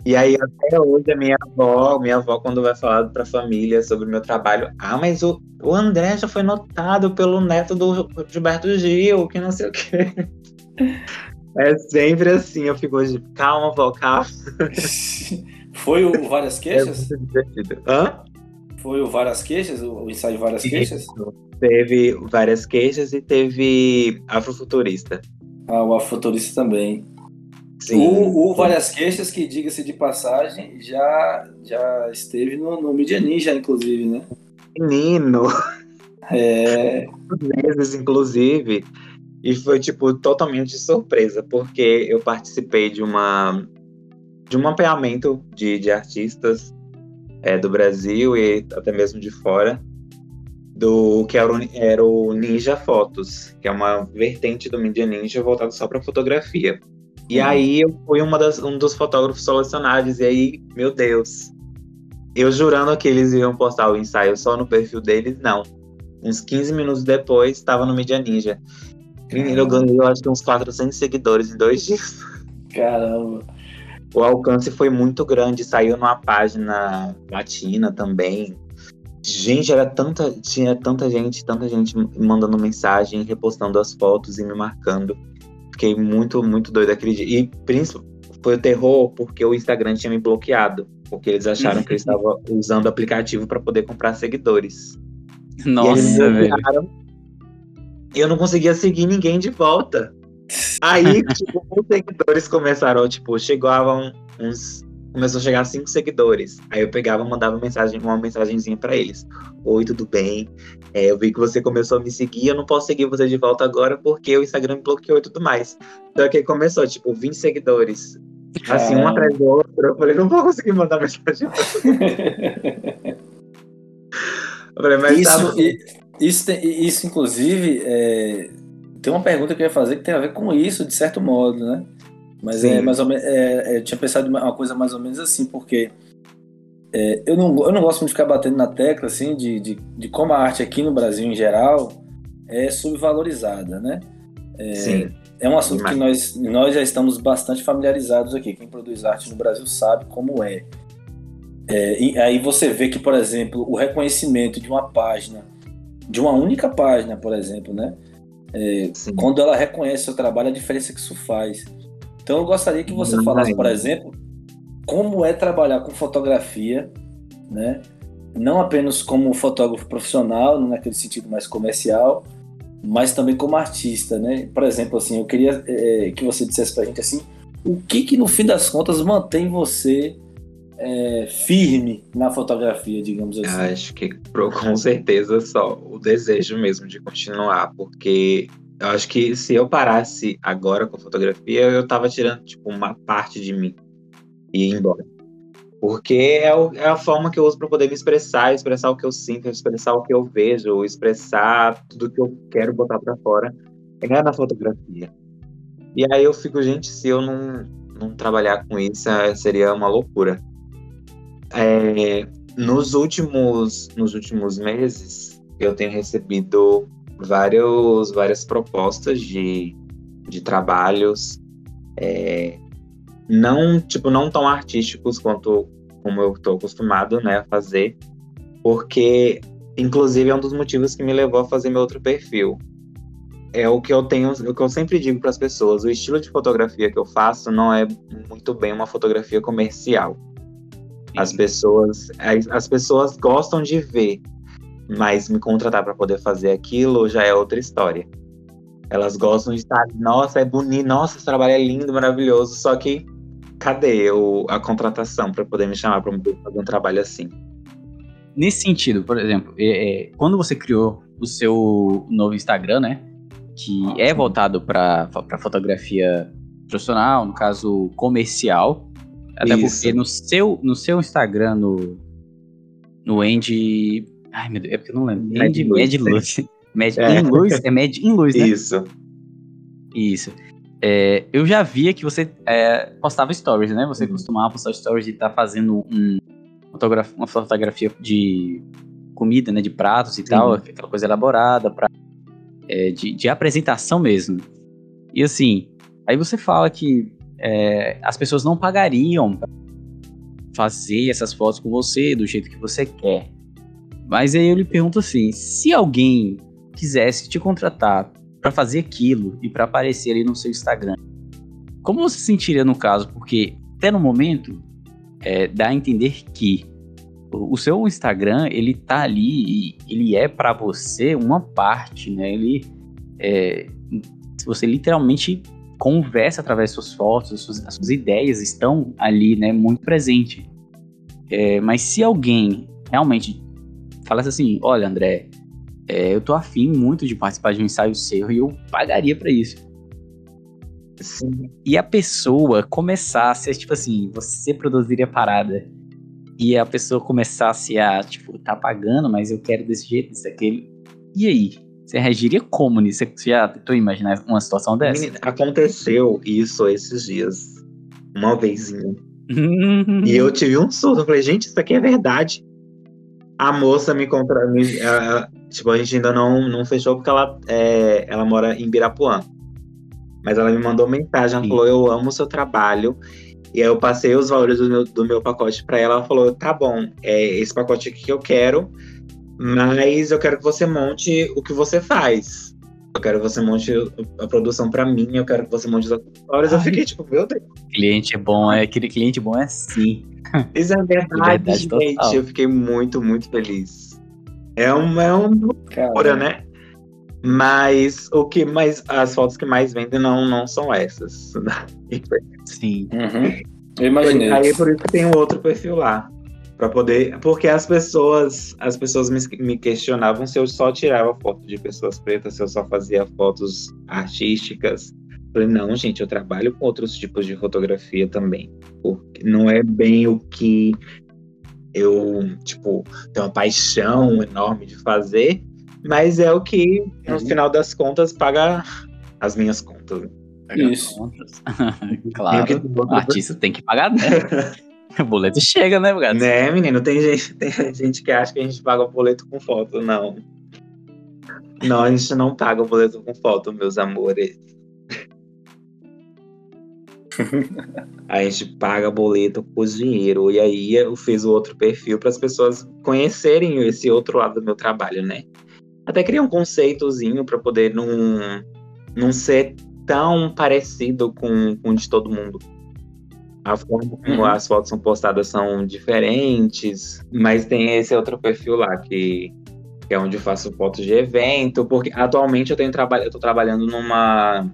E aí, até hoje, a minha avó, minha avó, quando vai falar pra família sobre o meu trabalho, ah, mas o, o André já foi notado pelo neto do Gilberto Gil, que não sei o quê. É sempre assim, eu fico hoje, calma, vó, calma. Foi o Várias Queixas? É muito divertido. Hã? Foi o Várias Queixas, o ensaio Várias Queixas? Teve Várias Queixas e teve Afrofuturista. Ah, o Afrofuturista também. Sim. O, o Várias Queixas, que diga-se de passagem, já, já esteve no, no Media Ninja, inclusive, né? Menino! É. Vezes, inclusive. E foi, tipo, totalmente surpresa, porque eu participei de uma de um mapeamento de, de artistas é, do Brasil e até mesmo de fora, do que era o, era o Ninja Fotos, que é uma vertente do Media Ninja voltado só para fotografia. E uhum. aí eu fui uma das, um dos fotógrafos selecionados, e aí, meu Deus, eu jurando que eles iam postar o ensaio só no perfil deles, não. Uns 15 minutos depois, estava no Media Ninja. Menino, eu ganhei, eu acho que uns 400 seguidores em dois dias. Caramba. O alcance foi muito grande, saiu numa página latina também. Gente, era tanta, tinha tanta gente, tanta gente mandando mensagem, repostando as fotos e me marcando. Fiquei muito, muito doido aquele dia. E principalmente foi o terror porque o Instagram tinha me bloqueado, porque eles acharam que eu estava usando o aplicativo para poder comprar seguidores. Nossa, velho eu não conseguia seguir ninguém de volta. Aí, tipo, os seguidores começaram, tipo, chegavam uns. Começou a chegar cinco seguidores. Aí eu pegava e mandava mensagem, uma mensagenzinha para eles. Oi, tudo bem? É, eu vi que você começou a me seguir, eu não posso seguir você de volta agora porque o Instagram me bloqueou e tudo mais. Então que começou, tipo, 20 seguidores. Assim, um atrás do outro. Eu falei, não vou conseguir mandar mensagem pra você. eu falei, mas Isso, tá... e isso, tem, isso inclusive, é, tem uma pergunta que eu ia fazer que tem a ver com isso, de certo modo, né? Mas é mais ou menos, é, é, eu tinha pensado uma coisa mais ou menos assim, porque é, eu, não, eu não gosto muito de ficar batendo na tecla, assim, de, de, de como a arte aqui no Brasil, em geral, é subvalorizada, né? É, Sim. é um assunto que nós, nós já estamos bastante familiarizados aqui. Quem produz arte no Brasil sabe como é. é aí você vê que, por exemplo, o reconhecimento de uma página de uma única página, por exemplo, né? É, quando ela reconhece seu trabalho, a diferença que isso faz. Então eu gostaria que você falasse, por exemplo, como é trabalhar com fotografia, né? Não apenas como fotógrafo profissional, naquele sentido mais comercial, mas também como artista, né? Por exemplo, assim, eu queria é, que você dissesse pra gente assim, o que que no fim das contas mantém você é, firme na fotografia, digamos assim? Acho que com certeza só o desejo mesmo de continuar, porque eu acho que se eu parasse agora com fotografia, eu tava tirando tipo uma parte de mim e ir embora. Porque é, o, é a forma que eu uso para poder me expressar, expressar o que eu sinto, expressar o que eu vejo, expressar tudo que eu quero botar para fora é na fotografia. E aí eu fico, gente, se eu não, não trabalhar com isso, seria uma loucura. É, nos, últimos, nos últimos meses, eu tenho recebido vários, várias propostas de, de trabalhos, é, não, tipo, não tão artísticos quanto como eu estou acostumado né, a fazer, porque, inclusive, é um dos motivos que me levou a fazer meu outro perfil. É o que eu tenho, o que eu sempre digo para as pessoas: o estilo de fotografia que eu faço não é muito bem uma fotografia comercial as pessoas, as pessoas gostam de ver, mas me contratar para poder fazer aquilo já é outra história. Elas gostam de estar, nossa, é bonito, nossa, esse trabalho é lindo, maravilhoso, só que cadê o, a contratação para poder me chamar para fazer um trabalho assim? Nesse sentido, por exemplo, é, é, quando você criou o seu novo Instagram, né, que é voltado para fotografia profissional, no caso comercial, até Isso. porque no seu, no seu Instagram, no, no Andy. Ai, meu Deus, é porque eu não lembro. Mad Andy Mad Luz. Mad é. in Luz? É Mad in Luz, né? Isso. Isso. é, eu já via que você é, postava stories, né? Você uhum. costumava postar stories de estar tá fazendo um, uma fotografia de comida, né? De pratos e Sim. tal, aquela coisa elaborada, pra, é, de, de, apresentação mesmo. E assim, aí você fala que é, as pessoas não pagariam pra fazer essas fotos com você do jeito que você quer. Mas aí eu lhe pergunto assim: se alguém quisesse te contratar para fazer aquilo e para aparecer ali no seu Instagram. Como você se sentiria no caso? Porque até no momento é, dá a entender que o seu Instagram ele tá ali e ele é para você uma parte, né? Ele é, você literalmente conversa através das suas fotos, as suas, as suas ideias estão ali, né? Muito presente. É, mas se alguém realmente falasse assim, olha André, é, eu tô afim muito de participar de um ensaio seu e eu pagaria para isso. Sim. E a pessoa começasse, tipo assim, você produziria parada e a pessoa começasse a, tipo, tá pagando, mas eu quero desse jeito, desse aquele. E aí? Você reagiria como nisso? Você já tentou imaginar uma situação dessa? Aconteceu isso esses dias. Uma vezinha. e eu tive um surto. Eu falei, gente, isso aqui é verdade. A moça me contra... Tipo, a gente ainda não, não fechou porque ela, é, ela mora em Birapuã. Mas ela me mandou mensagem, ela Sim. falou, eu amo o seu trabalho. E aí eu passei os valores do meu, do meu pacote para ela. Ela falou, tá bom, é esse pacote aqui que eu quero, mas eu quero que você monte o que você faz. Eu quero que você monte a produção para mim, eu quero que você monte os acessórios. Eu fiquei tipo, meu Deus. Cliente bom, é aquele cliente bom é assim. Isso é verdade, verdade gente. Total. Eu fiquei muito, muito feliz. É uma, é uma loucura, né? Mas o que mais. As fotos que mais vendem não, não são essas. Sim. Uhum. Eu imaginei. Aí por isso que tem um outro perfil lá. Pra poder. Porque as pessoas. As pessoas me, me questionavam se eu só tirava foto de pessoas pretas, se eu só fazia fotos artísticas. Eu falei, não, gente, eu trabalho com outros tipos de fotografia também. Porque não é bem o que eu, tipo, tenho uma paixão enorme de fazer, mas é o que, no uhum. final das contas, paga as minhas contas. Isso. Contas. claro, o artista tem que pagar, né? o boleto chega, né, gato? Né, menino? Tem gente, tem gente que acha que a gente paga o boleto com foto, não. Não, a gente não paga o boleto com foto, meus amores. a gente paga boleto com dinheiro. E aí eu fiz o outro perfil para as pessoas conhecerem esse outro lado do meu trabalho, né? Até criar um conceitozinho para poder não, não ser tão parecido com, com o de todo mundo. A forma como uhum. as fotos são postadas são diferentes, mas tem esse outro perfil lá que, que é onde eu faço fotos de evento, porque atualmente eu tenho trabalho, eu tô trabalhando numa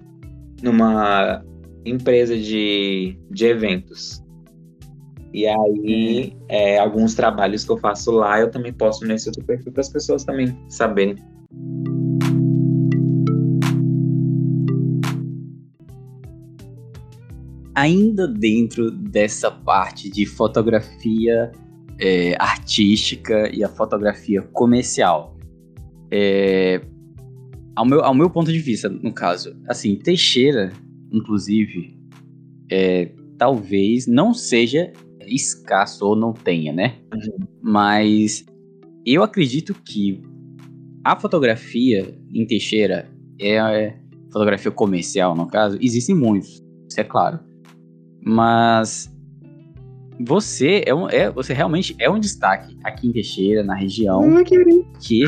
numa empresa de, de eventos. E aí, uhum. é, alguns trabalhos que eu faço lá, eu também posto nesse outro perfil para as pessoas também saberem. Ainda dentro dessa parte de fotografia é, artística e a fotografia comercial, é, ao, meu, ao meu ponto de vista, no caso, assim, Teixeira inclusive, é, talvez não seja escasso ou não tenha, né? Uhum. Mas eu acredito que a fotografia em Teixeira é, é fotografia comercial, no caso, existem muitos, isso é claro. Mas você é, um, é você realmente é um destaque aqui em Teixeira, na região, que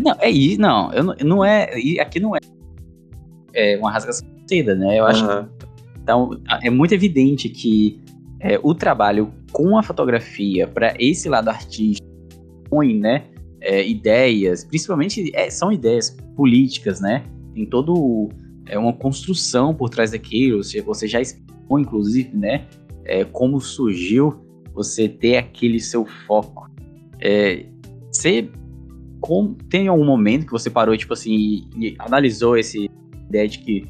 não é isso, não, eu, não é aqui não é, é uma rasgação torcida, né? Eu acho uhum. que, então é muito evidente que é, o trabalho com a fotografia para esse lado artístico põe, né, é, ideias, principalmente é, são ideias políticas, né? Tem todo é uma construção por trás daquilo. Você, já expõe, inclusive, né? É, como surgiu você ter aquele seu foco. É, você com, tem algum momento que você parou, tipo assim, e, e analisou essa ideia de que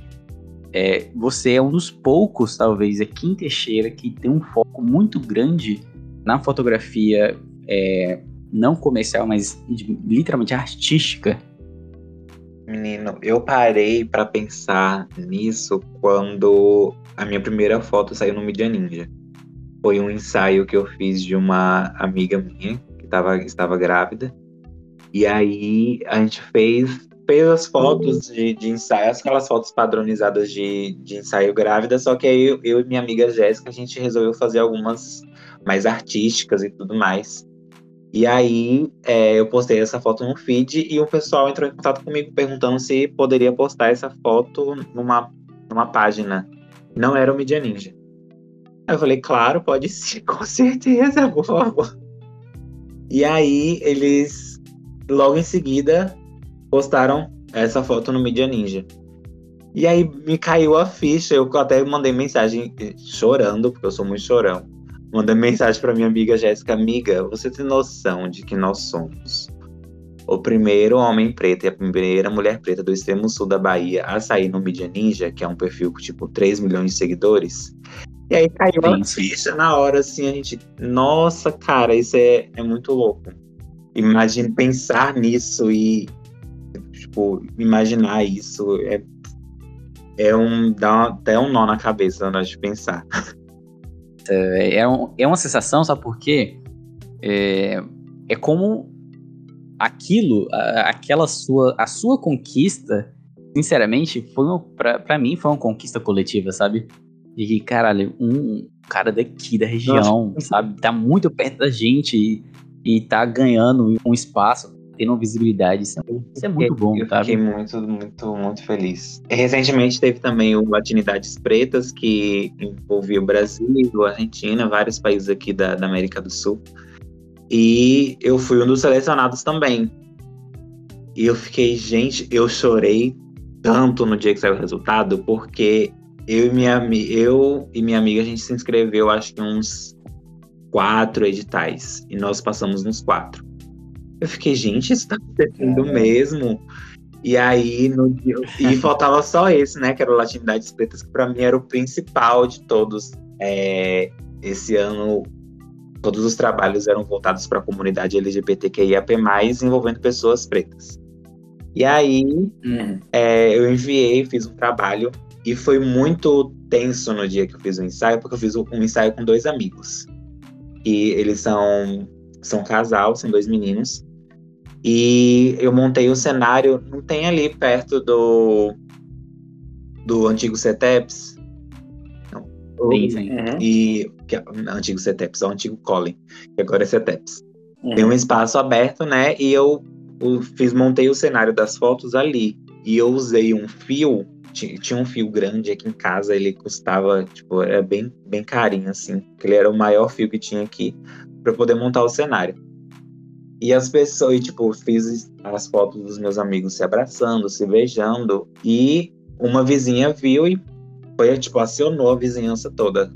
é, você é um dos poucos, talvez, aqui em Teixeira, que tem um foco muito grande na fotografia é, não comercial, mas literalmente artística. Menino, eu parei para pensar nisso quando a minha primeira foto saiu no Media Ninja. Foi um ensaio que eu fiz de uma amiga minha que tava, estava grávida. E aí a gente fez, fez as fotos de, de ensaio, aquelas fotos padronizadas de, de ensaio grávida, só que aí eu, eu e minha amiga Jéssica, a gente resolveu fazer algumas mais artísticas e tudo mais. E aí é, eu postei essa foto no feed e o pessoal entrou em contato comigo perguntando se poderia postar essa foto numa, numa página. Não era o Media Ninja. Aí eu falei, claro, pode sim, com certeza, por favor. E aí eles logo em seguida postaram essa foto no Media Ninja. E aí me caiu a ficha, eu até mandei mensagem eh, chorando, porque eu sou muito chorão Mandei mensagem para minha amiga Jéssica, amiga, você tem noção de que nós somos o primeiro homem preto e a primeira mulher preta do extremo sul da Bahia a sair no Media Ninja, que é um perfil com tipo 3 milhões de seguidores. E aí caiu uma ficha na hora, assim, a gente, nossa, cara, isso é, é muito louco. Imagine pensar nisso e, tipo, imaginar isso é, é um, dá até um nó na cabeça na hora de pensar. É, é, um, é uma sensação, sabe por quê? É, é como aquilo, a, aquela sua, a sua conquista, sinceramente, foi para pra mim foi uma conquista coletiva, sabe? De que, caralho, um cara daqui da região, Nossa. sabe, tá muito perto da gente e, e tá ganhando um espaço tendo visibilidade. Isso é, isso é muito bom, eu sabe? Fiquei muito, muito, muito feliz. Recentemente teve também o Latinidades Pretas, que envolvia o Brasil, a Argentina, vários países aqui da, da América do Sul. E eu fui um dos selecionados também. E eu fiquei, gente, eu chorei tanto no dia que saiu o resultado, porque eu e minha, eu e minha amiga, a gente se inscreveu, acho que uns quatro editais. E nós passamos nos quatro. Eu fiquei, gente, isso tá acontecendo é. mesmo. E aí, no dia... e faltava só esse, né? Que era o Latinidades Pretas, que pra mim era o principal de todos. É... Esse ano, todos os trabalhos eram voltados para a comunidade LGBTQIAP+, envolvendo pessoas pretas. E aí, uhum. é, eu enviei, fiz um trabalho, e foi muito tenso no dia que eu fiz o ensaio, porque eu fiz um ensaio com dois amigos. E eles são são um casal, são dois meninos. E eu montei o cenário, não tem ali perto do do antigo CETEPS. Não. Sim, sim. E que é, antigo CETEPS, é o antigo Colin, que agora é CETEPS. Uhum. Tem um espaço aberto, né? E eu, eu fiz, montei o cenário das fotos ali. E eu usei um fio tinha um fio grande aqui em casa, ele custava, tipo, era bem, bem carinho, assim, porque ele era o maior fio que tinha aqui para poder montar o cenário. E as pessoas, tipo, fiz as fotos dos meus amigos se abraçando, se beijando, e uma vizinha viu e foi, tipo, acionou a vizinhança toda.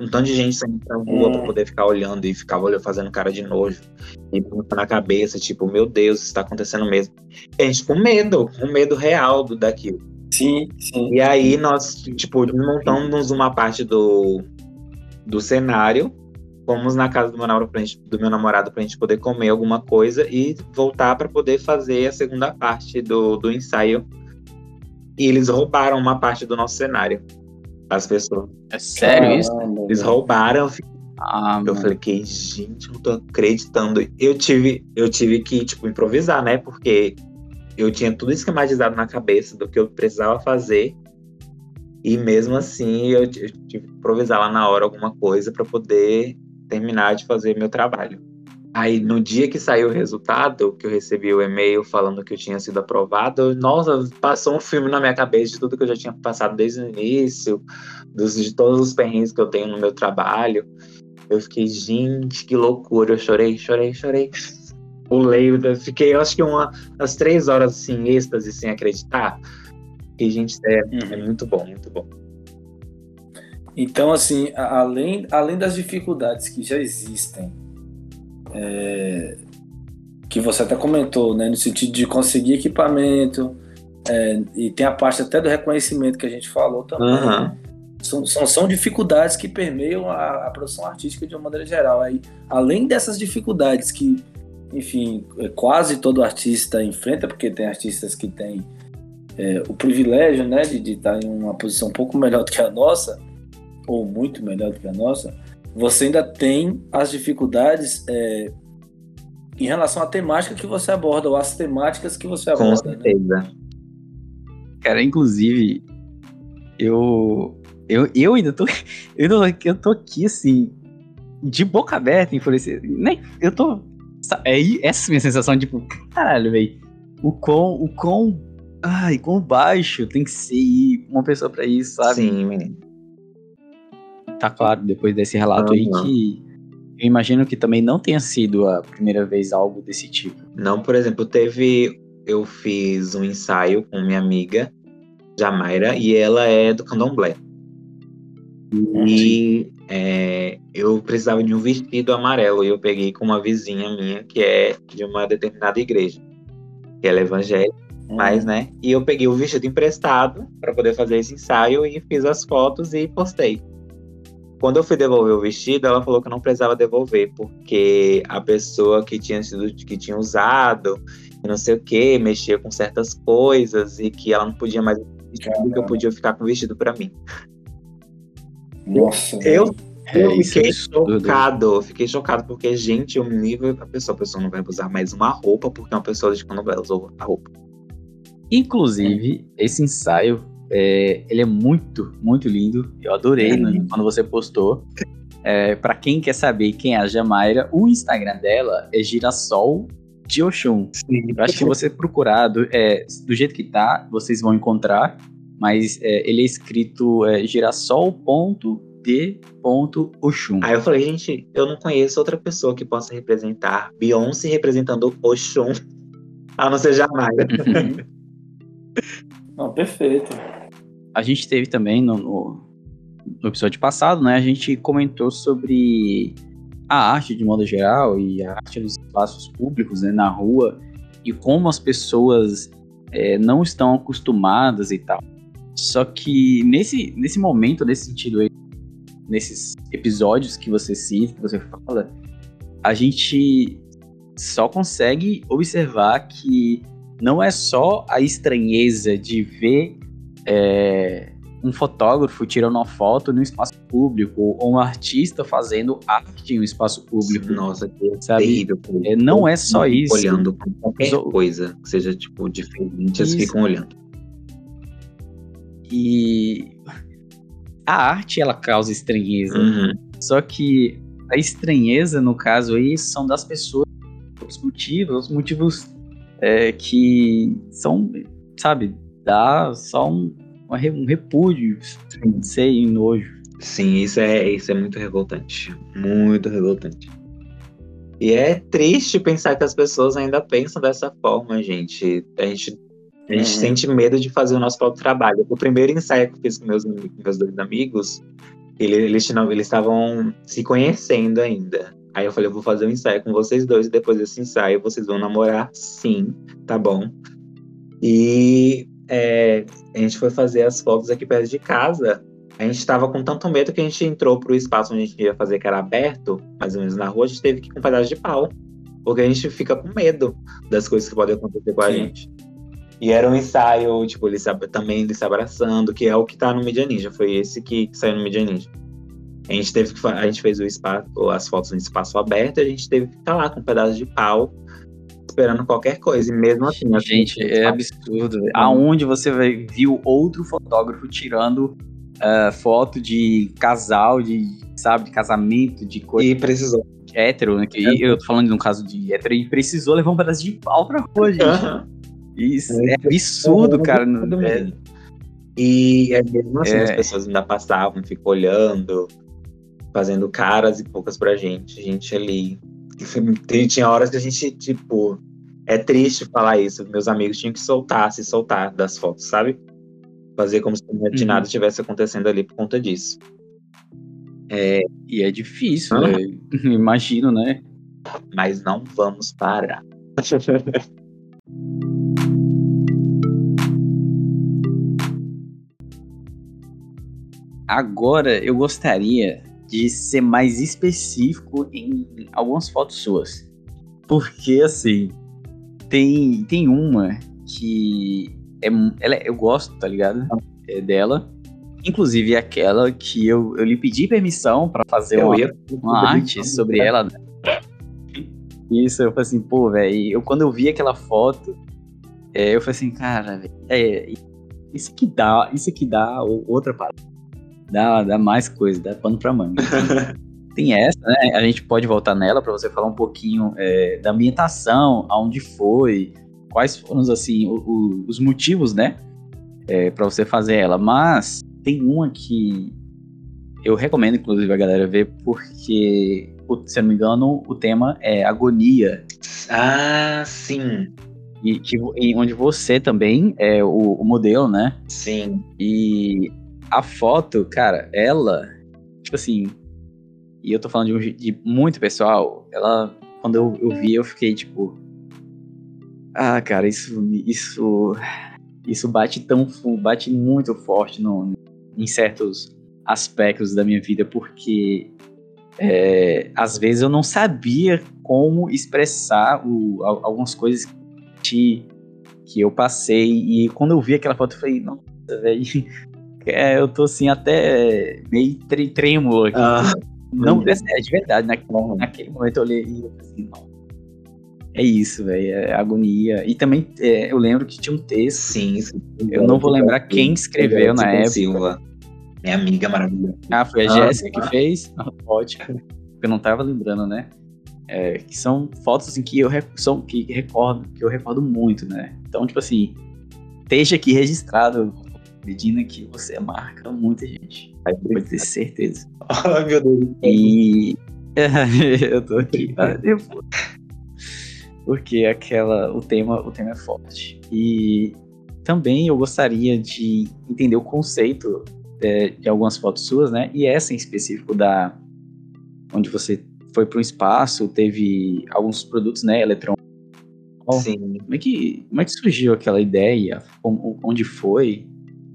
Um tanto de gente saindo pra rua é. pra poder ficar olhando e ficava olhando, fazendo cara de nojo. E na cabeça, tipo, meu Deus, isso tá acontecendo mesmo. E a gente com medo, com medo real do, daquilo. Sim, sim. E aí nós, tipo, montamos uma parte do, do cenário fomos na casa do meu namorado pra gente, do meu namorado pra gente poder comer alguma coisa e voltar para poder fazer a segunda parte do, do ensaio. E eles roubaram uma parte do nosso cenário. As pessoas. É sério isso? Eles roubaram. Ah, eu falei que, gente, não tô acreditando. Eu tive, eu tive que, tipo, improvisar, né? Porque eu tinha tudo esquematizado na cabeça do que eu precisava fazer. E mesmo assim, eu, eu tive que improvisar lá na hora alguma coisa para poder terminar de fazer meu trabalho. Aí, no dia que saiu o resultado, que eu recebi o e-mail falando que eu tinha sido aprovado, nossa, passou um filme na minha cabeça de tudo que eu já tinha passado desde o início, dos, de todos os perrengues que eu tenho no meu trabalho. Eu fiquei, gente, que loucura. Eu chorei, chorei, chorei. Pulei, fiquei, eu acho que uma, umas três horas assim, êxtase, sem acreditar. E, gente, é, é muito bom, muito bom. Então, assim, além, além das dificuldades que já existem, é, que você até comentou, né, no sentido de conseguir equipamento, é, e tem a parte até do reconhecimento que a gente falou também. Uhum. São, são, são, dificuldades que permeiam a, a, produção artística de uma maneira geral. Aí, além dessas dificuldades que, enfim, quase todo artista enfrenta, porque tem artistas que têm é, o privilégio né, de, de estar em uma posição um pouco melhor do que a nossa, ou muito melhor do que a nossa, você ainda tem as dificuldades é, em relação à temática que você aborda, ou às temáticas que você aborda. Com né? certeza. Né? Cara, inclusive, eu, eu, eu ainda tô. Eu, eu tô aqui assim, de boca aberta, enfurecido. Nem, eu tô. É essa minha sensação de, tipo, caralho, velho. O quão, o quão. Ai, quão baixo tem que ser uma pessoa pra isso, sabe? Sim, menino. Tá claro, depois desse relato uhum. aí, que eu imagino que também não tenha sido a primeira vez algo desse tipo. Não, por exemplo, teve. Eu fiz um ensaio com minha amiga, Jamaira, e ela é do candomblé. E é, eu precisava de um vestido amarelo e eu peguei com uma vizinha minha que é de uma determinada igreja, que ela é evangélica, hum. mas né? E eu peguei o vestido emprestado para poder fazer esse ensaio e fiz as fotos e postei. Quando eu fui devolver o vestido, ela falou que não precisava devolver, porque a pessoa que tinha sido que tinha usado, não sei o que, mexia com certas coisas e que ela não podia mais vestido, que eu podia ficar com o vestido para mim. Nossa. Eu, eu é, fiquei é chocado. Fiquei chocado porque, gente, o nível da pessoa, a pessoa não vai usar mais uma roupa porque uma pessoa de quando ela usou a roupa. Inclusive, esse ensaio, é, ele é muito, muito lindo. Eu adorei né, quando você postou. É, para quem quer saber quem é a Jamaira, o Instagram dela é Girassol de Oxum. Sim. Eu acho que você procurar do, é, do jeito que tá, vocês vão encontrar mas é, ele é escrito é, girassol.d.oxum. Aí eu falei, gente, eu não conheço outra pessoa que possa representar Beyoncé representando Oxum, a não ser jamais. não, perfeito. A gente teve também no, no, no episódio passado, né? A gente comentou sobre a arte de modo geral e a arte nos espaços públicos, né, na rua, e como as pessoas é, não estão acostumadas e tal. Só que nesse, nesse momento, nesse sentido aí, nesses episódios que você cita, que você fala, a gente só consegue observar que não é só a estranheza de ver é, um fotógrafo tirando uma foto no espaço público ou um artista fazendo arte em um espaço público. Nossa, que sabe? terrível. É, não é só isso. Olhando qualquer coisa que seja tipo diferente, eles ficam olhando. E a arte ela causa estranheza. Uhum. Só que a estranheza, no caso aí, são das pessoas, os motivos, os motivos é, que são, sabe, dá só um, um repúdio, não sei, um nojo. Sim, isso é, isso é muito revoltante. Muito revoltante. E é triste pensar que as pessoas ainda pensam dessa forma, gente. A gente a gente uhum. sente medo de fazer o nosso próprio trabalho. O primeiro ensaio que eu fiz com meus, meus dois amigos, ele, eles estavam se conhecendo ainda. Aí eu falei, eu vou fazer um ensaio com vocês dois e depois desse ensaio vocês vão namorar? Sim, tá bom. E é, a gente foi fazer as fotos aqui perto de casa. A gente estava com tanto medo que a gente entrou pro espaço onde a gente ia fazer, que era aberto, mais ou menos na rua, a gente teve que ir com um pedaço de pau. Porque a gente fica com medo das coisas que podem acontecer com a Sim. gente. E era um ensaio, tipo, eles também eles se abraçando, que é o que tá no Media Ninja. Foi esse que, que saiu no Media Ninja. A gente teve que a gente fez o espaço, as fotos no espaço aberto, e a gente teve que ficar lá com um pedaço de pau esperando qualquer coisa. E mesmo assim, gente, é absurdo. Aonde você viu outro fotógrafo tirando uh, foto de casal, de sabe, de casamento, de coisa. E precisou. Hétero, né? Que é. eu tô falando de um caso de hétero e precisou levar um pedaço de pau pra rua, gente. Uhum. Isso é, é absurdo, cara. É... E é mesmo assim, é. as pessoas ainda passavam, ficam olhando, fazendo caras e poucas pra gente. A gente ali. Tinha horas que a gente, tipo. É triste falar isso. Meus amigos tinham que soltar, se soltar das fotos, sabe? Fazer como se uhum. nada estivesse acontecendo ali por conta disso. É, e é difícil, né? imagino, né? Mas não vamos parar. Agora eu gostaria de ser mais específico em algumas fotos suas. Porque assim, tem, tem uma que é, ela, é, eu gosto, tá ligado? É dela. Inclusive aquela que eu, eu lhe pedi permissão para fazer uma, uma arte sobre ela. Né? Isso, eu falei assim, pô, velho, eu quando eu vi aquela foto, é, eu falei assim, cara, é, isso que dá, isso que dá outra parada. Dá, dá mais coisa, dá pano pra manga. Tem essa, né? A gente pode voltar nela para você falar um pouquinho é, da ambientação, aonde foi, quais foram assim o, o, os motivos, né, é, para você fazer ela. Mas tem uma que eu recomendo, inclusive, a galera ver, porque, se eu não me engano, o tema é agonia. Ah, sim. E, que, e onde você também é o, o, modelo, né? Sim. E a foto, cara, ela, tipo assim, e eu tô falando de, um, de muito pessoal, ela, quando eu, eu vi, eu fiquei tipo, ah, cara, isso, isso, isso bate tão, bate muito forte no, em certos aspectos da minha vida, porque é, às vezes eu não sabia como expressar o, algumas coisas que, que eu passei, e quando eu vi aquela foto, eu falei, nossa, velho, é, eu tô assim até meio trêmulo aqui. Ah, não, é, é de verdade, naquele, naquele momento eu olhei e eu assim, não, é isso, velho. É agonia. E também é, eu lembro que tinha um texto. Sim, sim. Eu não vou lembrar quem escreveu na época. Silva. Minha amiga maravilhosa. Ah, foi a ah, Jéssica que fez? Ótimo. Eu não tava lembrando, né? É, que são fotos assim, que eu são, que recordo, que eu recordo muito, né? Então, tipo assim, esteja aqui registrado, Medina, que você marca muita gente. Pode ter certeza. Ai, meu Deus. E eu tô aqui. Ah, porque aquela o tema o tema é forte e também eu gostaria de entender o conceito é, de algumas fotos suas, né? E essa em específico da onde você foi para o espaço, teve alguns produtos, né, eletrônicos. Sim. Como é que como é que surgiu aquela ideia? Onde foi?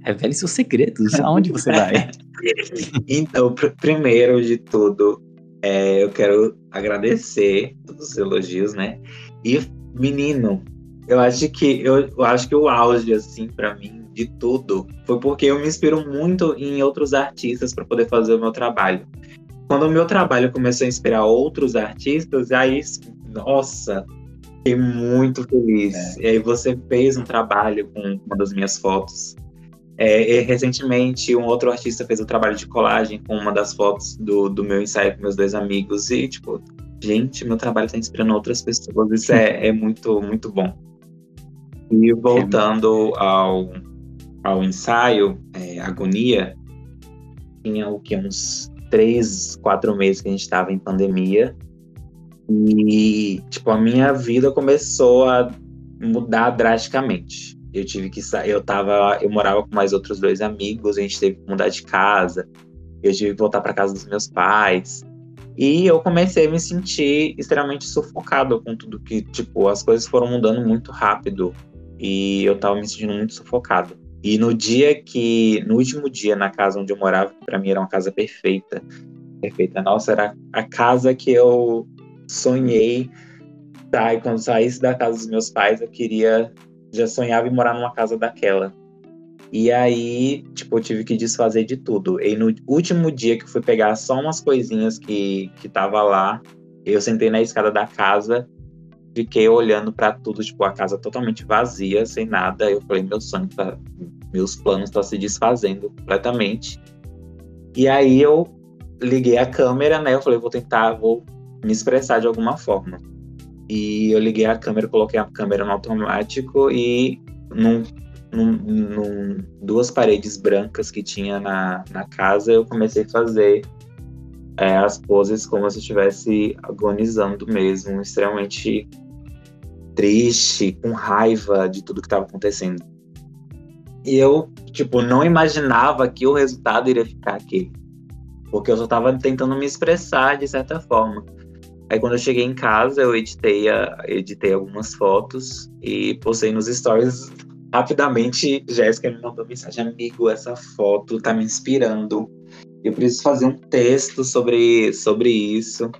Revele seus segredos. Aonde você vai? então, pr primeiro de tudo, é, eu quero agradecer todos os elogios, né? E, menino, eu acho que eu, eu acho que o auge, assim, para mim, de tudo, foi porque eu me inspiro muito em outros artistas para poder fazer o meu trabalho. Quando o meu trabalho começou a inspirar outros artistas, aí, nossa, fiquei muito feliz. É. E aí você fez um trabalho com uma das minhas fotos. É, recentemente, um outro artista fez o um trabalho de colagem com uma das fotos do, do meu ensaio com meus dois amigos. E, tipo, gente, meu trabalho está inspirando outras pessoas. Isso é, é muito, muito bom. E voltando ao, ao ensaio, é, Agonia, tinha o que? Uns três, quatro meses que a gente estava em pandemia. E, tipo, a minha vida começou a mudar drasticamente. Eu tive que sair, eu tava, eu morava com mais outros dois amigos, a gente teve que mudar de casa. Eu tive que voltar para casa dos meus pais. E eu comecei a me sentir extremamente sufocado com tudo que, tipo, as coisas foram mudando muito rápido e eu tava me sentindo muito sufocado. E no dia que, no último dia na casa onde eu morava, que para mim era uma casa perfeita, perfeita, nossa, era a casa que eu sonhei, tá? E quando saísse da casa dos meus pais, eu queria, já sonhava em morar numa casa daquela. E aí, tipo, eu tive que desfazer de tudo. E no último dia que fui pegar só umas coisinhas que, que tava lá, eu sentei na escada da casa, fiquei olhando para tudo, tipo, a casa totalmente vazia, sem nada. Eu falei, meu sonho tá, meus planos estão tá se desfazendo completamente. E aí eu liguei a câmera, né? Eu falei, vou tentar, vou me expressar de alguma forma. E eu liguei a câmera, coloquei a câmera no automático e num num, num, duas paredes brancas que tinha na, na casa, eu comecei a fazer é, as poses como se estivesse agonizando mesmo, extremamente triste, com raiva de tudo que estava acontecendo. E eu, tipo, não imaginava que o resultado iria ficar aquele. Porque eu só estava tentando me expressar de certa forma. Aí quando eu cheguei em casa, eu editei, a, editei algumas fotos e postei nos stories Rapidamente, Jéssica me mandou mensagem, amigo, essa foto tá me inspirando. Eu preciso fazer um texto sobre, sobre isso.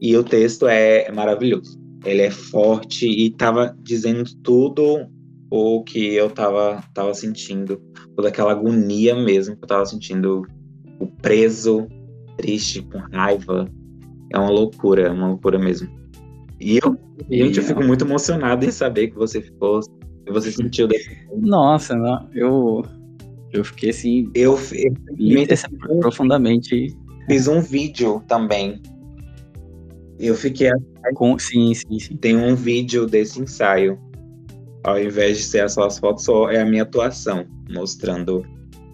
E o texto é, é maravilhoso. Ele é forte e tava dizendo tudo o que eu tava, tava sentindo, toda aquela agonia mesmo que eu tava sentindo, o preso, triste, com raiva. É uma loucura, é uma loucura mesmo. E eu, gente, eu fico muito emocionado em saber que você ficou, que você sentiu desse Nossa, não, eu, eu fiquei assim, Eu, eu profundamente fiz um vídeo também. Eu fiquei. com, sim, sim, sim. Tem um vídeo desse ensaio. Ao invés de ser só as fotos, só é a minha atuação, mostrando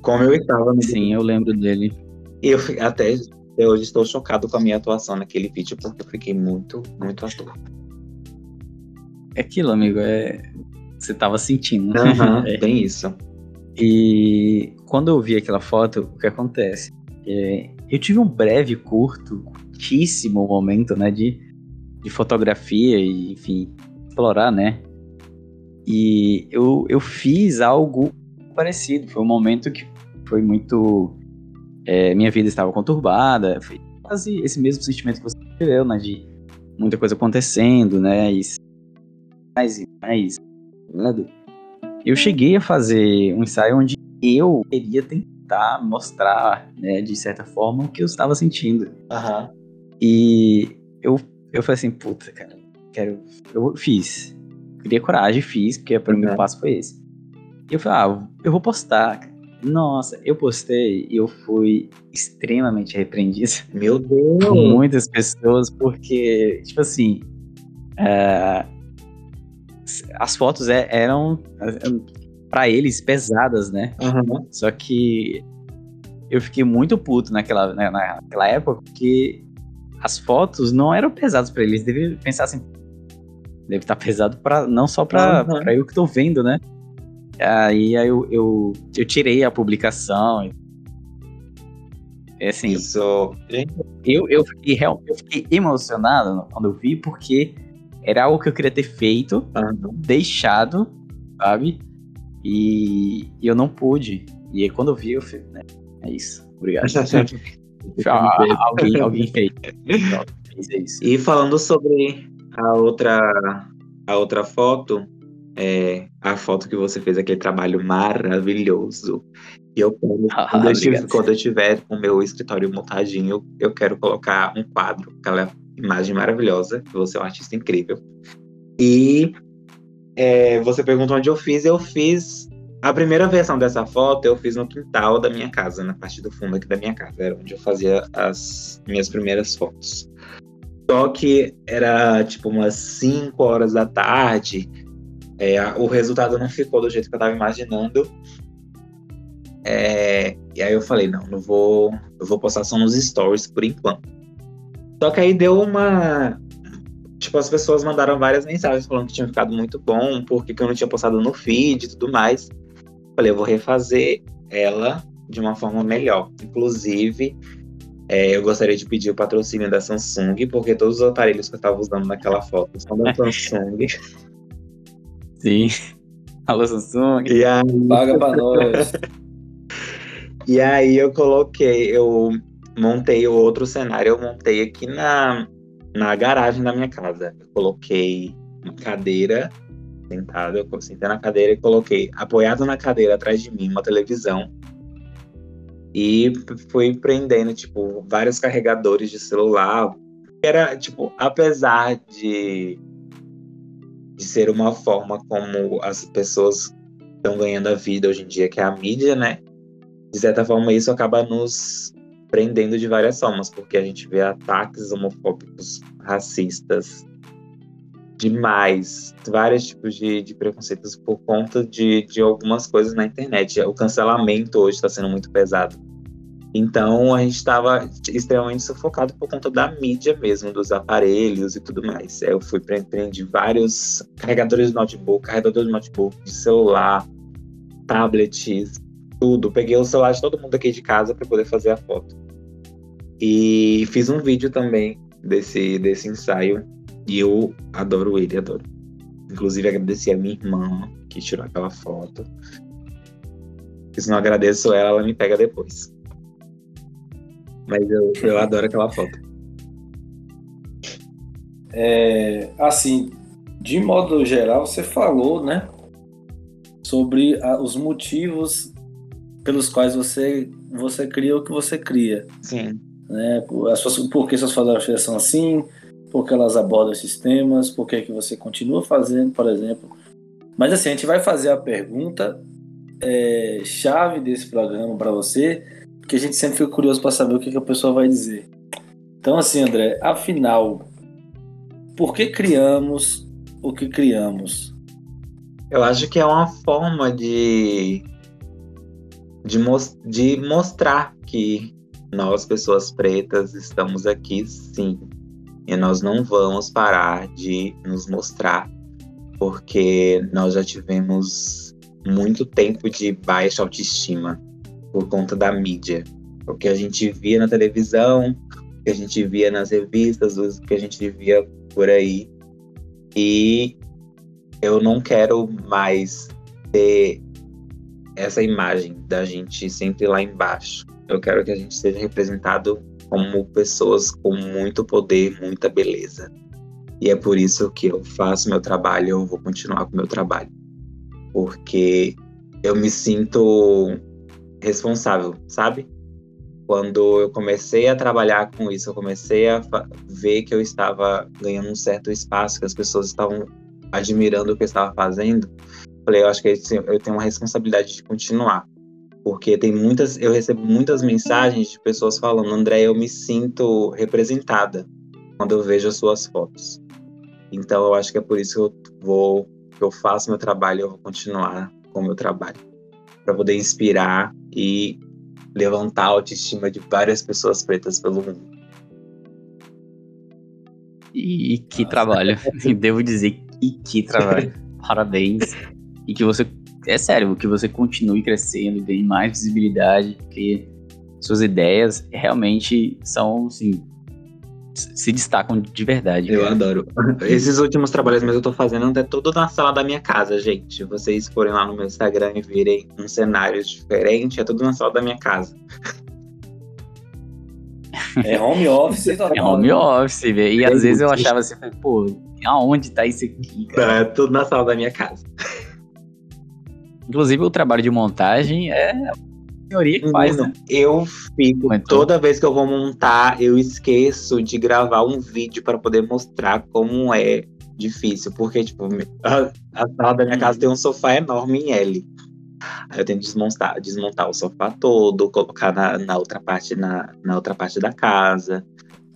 como eu estava no Sim, eu lembro dele. Eu fi- até hoje estou chocado com a minha atuação naquele vídeo, porque eu fiquei muito, muito ator. É aquilo, amigo, é. Você tava sentindo. Aham, É. bem isso. E quando eu vi aquela foto, o que acontece? É, eu tive um breve, curto, curtíssimo momento, né, de, de fotografia e, enfim, explorar, né? E eu, eu fiz algo parecido. Foi um momento que foi muito. É, minha vida estava conturbada. Foi quase esse mesmo sentimento que você viveu, né? De muita coisa acontecendo, né? E mais e mais. né, Eu cheguei a fazer um ensaio onde eu queria tentar mostrar, né, de certa forma, o que eu estava sentindo. Aham. E eu, eu falei assim, puta, cara, quero. Eu fiz. Criei coragem, fiz, porque para mim Uhum. o passo foi esse. E eu falei, ah, eu vou postar. Nossa, eu postei e eu fui extremamente repreendido Meu Deus! por muitas pessoas, porque, tipo assim, é, as fotos é- eram, para eles, pesadas, né? Aham. Só que eu fiquei muito puto naquela, né, naquela época, porque as fotos não eram pesadas pra eles. Devem pensar assim, deve estar pesado para não só Aham. pra eu que tô vendo, né? Aí, aí eu, eu, eu tirei a publicação. É assim, Isso. Eu, eu, fiquei, eu fiquei emocionado quando eu vi, porque era algo que eu queria ter feito, aham. deixado, sabe? E, e eu não pude. E aí, quando eu vi, eu falei, né, é isso. Obrigado. Alguém, alguém fez. Pronto, fez isso. E falando sobre a outra, a outra foto, é, a foto que você fez, aquele trabalho maravilhoso. E eu quero, Ah, quando, eu tiver, obrigado. quando eu tiver o meu escritório montadinho, eu quero colocar um quadro, aquela imagem maravilhosa, que você é um artista incrível. E é, você perguntou onde eu fiz, eu fiz. A primeira versão dessa foto eu fiz no quintal da minha casa, na parte do fundo aqui da minha casa. Era onde eu fazia as minhas primeiras fotos. Só que era tipo umas 5 horas da tarde. É, o resultado não ficou do jeito que eu tava imaginando. É, e aí eu falei, não, não vou. Eu vou postar só nos stories por enquanto. Só que aí deu uma. Tipo, as pessoas mandaram várias mensagens falando que tinha ficado muito bom, porque que eu não tinha postado no feed e tudo mais. Falei, eu vou refazer ela de uma forma melhor. Inclusive, é, eu gostaria de pedir o patrocínio da Samsung, porque todos os aparelhos que eu estava usando naquela foto são da Samsung. Sim. Alô, Samsung. e, aí, Paga pra nós. e aí eu coloquei, eu montei o outro cenário, eu montei aqui na, na garagem da minha casa. Eu coloquei uma cadeira sentada, eu sentei na cadeira e coloquei apoiado na cadeira atrás de mim uma televisão. E fui prendendo, tipo, vários carregadores de celular. Era, tipo, apesar de, de ser uma forma como as pessoas estão ganhando a vida hoje em dia, que é a mídia, né? De certa forma, isso acaba nos prendendo de várias formas, porque a gente vê ataques homofóbicos, racistas, demais, vários tipos de, de preconceitos por conta de, de algumas coisas na internet. O cancelamento hoje está sendo muito pesado. Então a gente estava extremamente sufocado por conta da mídia mesmo, dos aparelhos e tudo mais. Eu fui pre- prendi vários carregadores de notebook, carregador de notebook, de celular, tablets, tudo. Peguei o celular de todo mundo aqui de casa para poder fazer a foto. E fiz um vídeo também desse, desse ensaio. E eu adoro ele, adoro. Inclusive agradeci a minha irmã que tirou aquela foto. Se não agradeço ela, ela me pega depois. Mas eu, eu adoro aquela foto. É, assim, de modo geral, você falou, né? sobre a, os motivos pelos quais você você cria o que você cria. Sim. Né? As suas, por que suas fotografias são assim, por que elas abordam esses temas, por que, que você continua fazendo, por exemplo. Mas assim, a gente vai fazer a pergunta é, chave desse programa para você, porque a gente sempre fica curioso para saber o que, que a pessoa vai dizer. Então, assim, André, afinal, por que criamos o que criamos? Eu acho que é uma forma de, de, de mostrar que nós, pessoas pretas, estamos aqui sim. E nós não vamos parar de nos mostrar, porque nós já tivemos muito tempo de baixa autoestima por conta da mídia. O que a gente via na televisão, o que a gente via nas revistas, o que a gente via por aí. E eu não quero mais ter essa imagem da gente sempre lá embaixo. Eu quero que a gente seja representado como pessoas com muito poder, muita beleza. E é por isso que eu faço meu trabalho, eu vou continuar com meu trabalho. Porque eu me sinto responsável, sabe? Quando eu comecei a trabalhar com isso, eu comecei a ver que eu estava ganhando um certo espaço, que as pessoas estavam admirando o que eu estava fazendo. Falei, eu acho que eu tenho uma responsabilidade de continuar porque tem muitas, eu recebo muitas mensagens de pessoas falando, André, eu me sinto representada quando eu vejo as suas fotos. Então eu acho que é por isso que eu vou, que eu faço meu trabalho, eu vou continuar com o meu trabalho, para poder inspirar e levantar a autoestima de várias pessoas pretas pelo mundo. E que trabalho, devo dizer, e que trabalho. Parabéns. E que você é sério, que você continue crescendo, ganhe mais visibilidade, porque suas ideias realmente são, assim, se destacam de verdade. Eu cara. adoro. Esses últimos trabalhos mesmo eu tô fazendo é tudo na sala da minha casa, gente. Vocês forem lá no meu Instagram e virem um cenário diferente, é tudo na sala da minha casa. É home office. É home office, velho. E é às vezes eu achava assim, pô, aonde tá isso aqui, cara? É tudo na sala da minha casa. Inclusive, o trabalho de montagem é senhoria que faz, né? Eu fico, toda vez que eu vou montar, eu esqueço de gravar um vídeo para poder mostrar como é difícil. Porque, tipo, a, a sala da minha casa tem um sofá enorme em L. Aí eu tenho que desmontar, desmontar o sofá todo, colocar na, na outra parte, na, na outra parte da casa,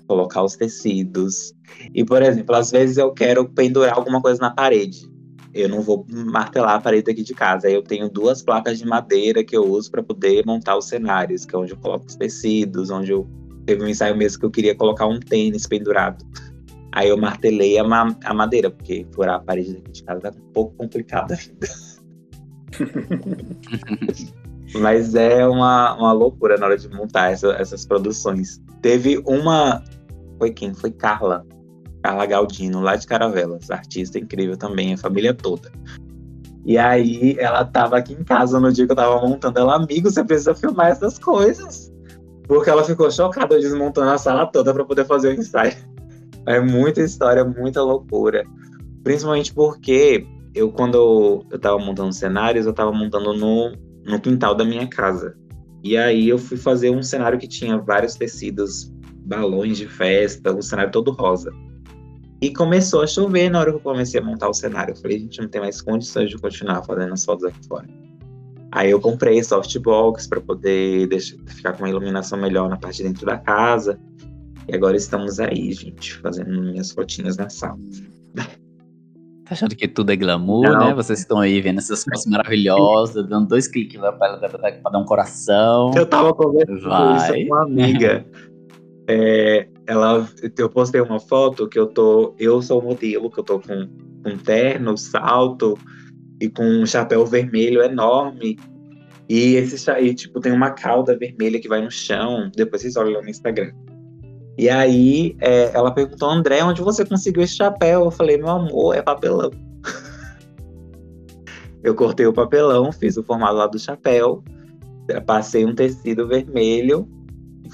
colocar os tecidos. E, por exemplo, às vezes eu quero pendurar alguma coisa na parede eu não vou martelar a parede aqui de casa. Aí eu tenho duas placas de madeira que eu uso para poder montar os cenários, que é onde eu coloco os tecidos, onde eu teve um ensaio mesmo que eu queria colocar um tênis pendurado. Aí eu martelei a, ma a madeira, porque furar a parede daqui de casa é um pouco complicado ainda. Mas é uma, uma loucura na hora de montar essa, essas produções. Teve uma. Foi quem? Foi Carla Carla Galdino, lá de Caravelas, artista incrível também, a família toda. E aí ela tava aqui em casa no dia que eu tava montando. Ela, amigo, você precisa filmar essas coisas. Porque ela ficou chocada desmontando a sala toda para poder fazer o ensaio. É muita história, muita loucura. Principalmente porque eu, quando eu tava montando cenários, eu tava montando no, no quintal da minha casa. E aí eu fui fazer um cenário que tinha vários tecidos, balões de festa, o cenário todo rosa. E começou a chover na hora que eu comecei a montar o cenário. Eu falei, a gente não tem mais condições de continuar fazendo as fotos aqui fora. Aí eu comprei softbox para poder deixar, ficar com uma iluminação melhor na parte de dentro da casa. E agora estamos aí, gente, fazendo minhas fotinhas na sala. Tá achando que tudo é glamour, não. né? Vocês estão aí vendo essas fotos maravilhosas, dando dois cliques lá para dar um coração. Eu tava conversando Vai. com uma amiga. é, ela, eu postei uma foto que eu tô, eu sou modelo, que eu tô com um terno, salto e com um chapéu vermelho enorme. E esse aí, tipo, tem uma cauda vermelha que vai no chão. Depois vocês olham no Instagram. E aí é, ela perguntou, André, onde você conseguiu esse chapéu? Eu falei, meu amor, é papelão. eu cortei o papelão, fiz o formato lá do chapéu, passei um tecido vermelho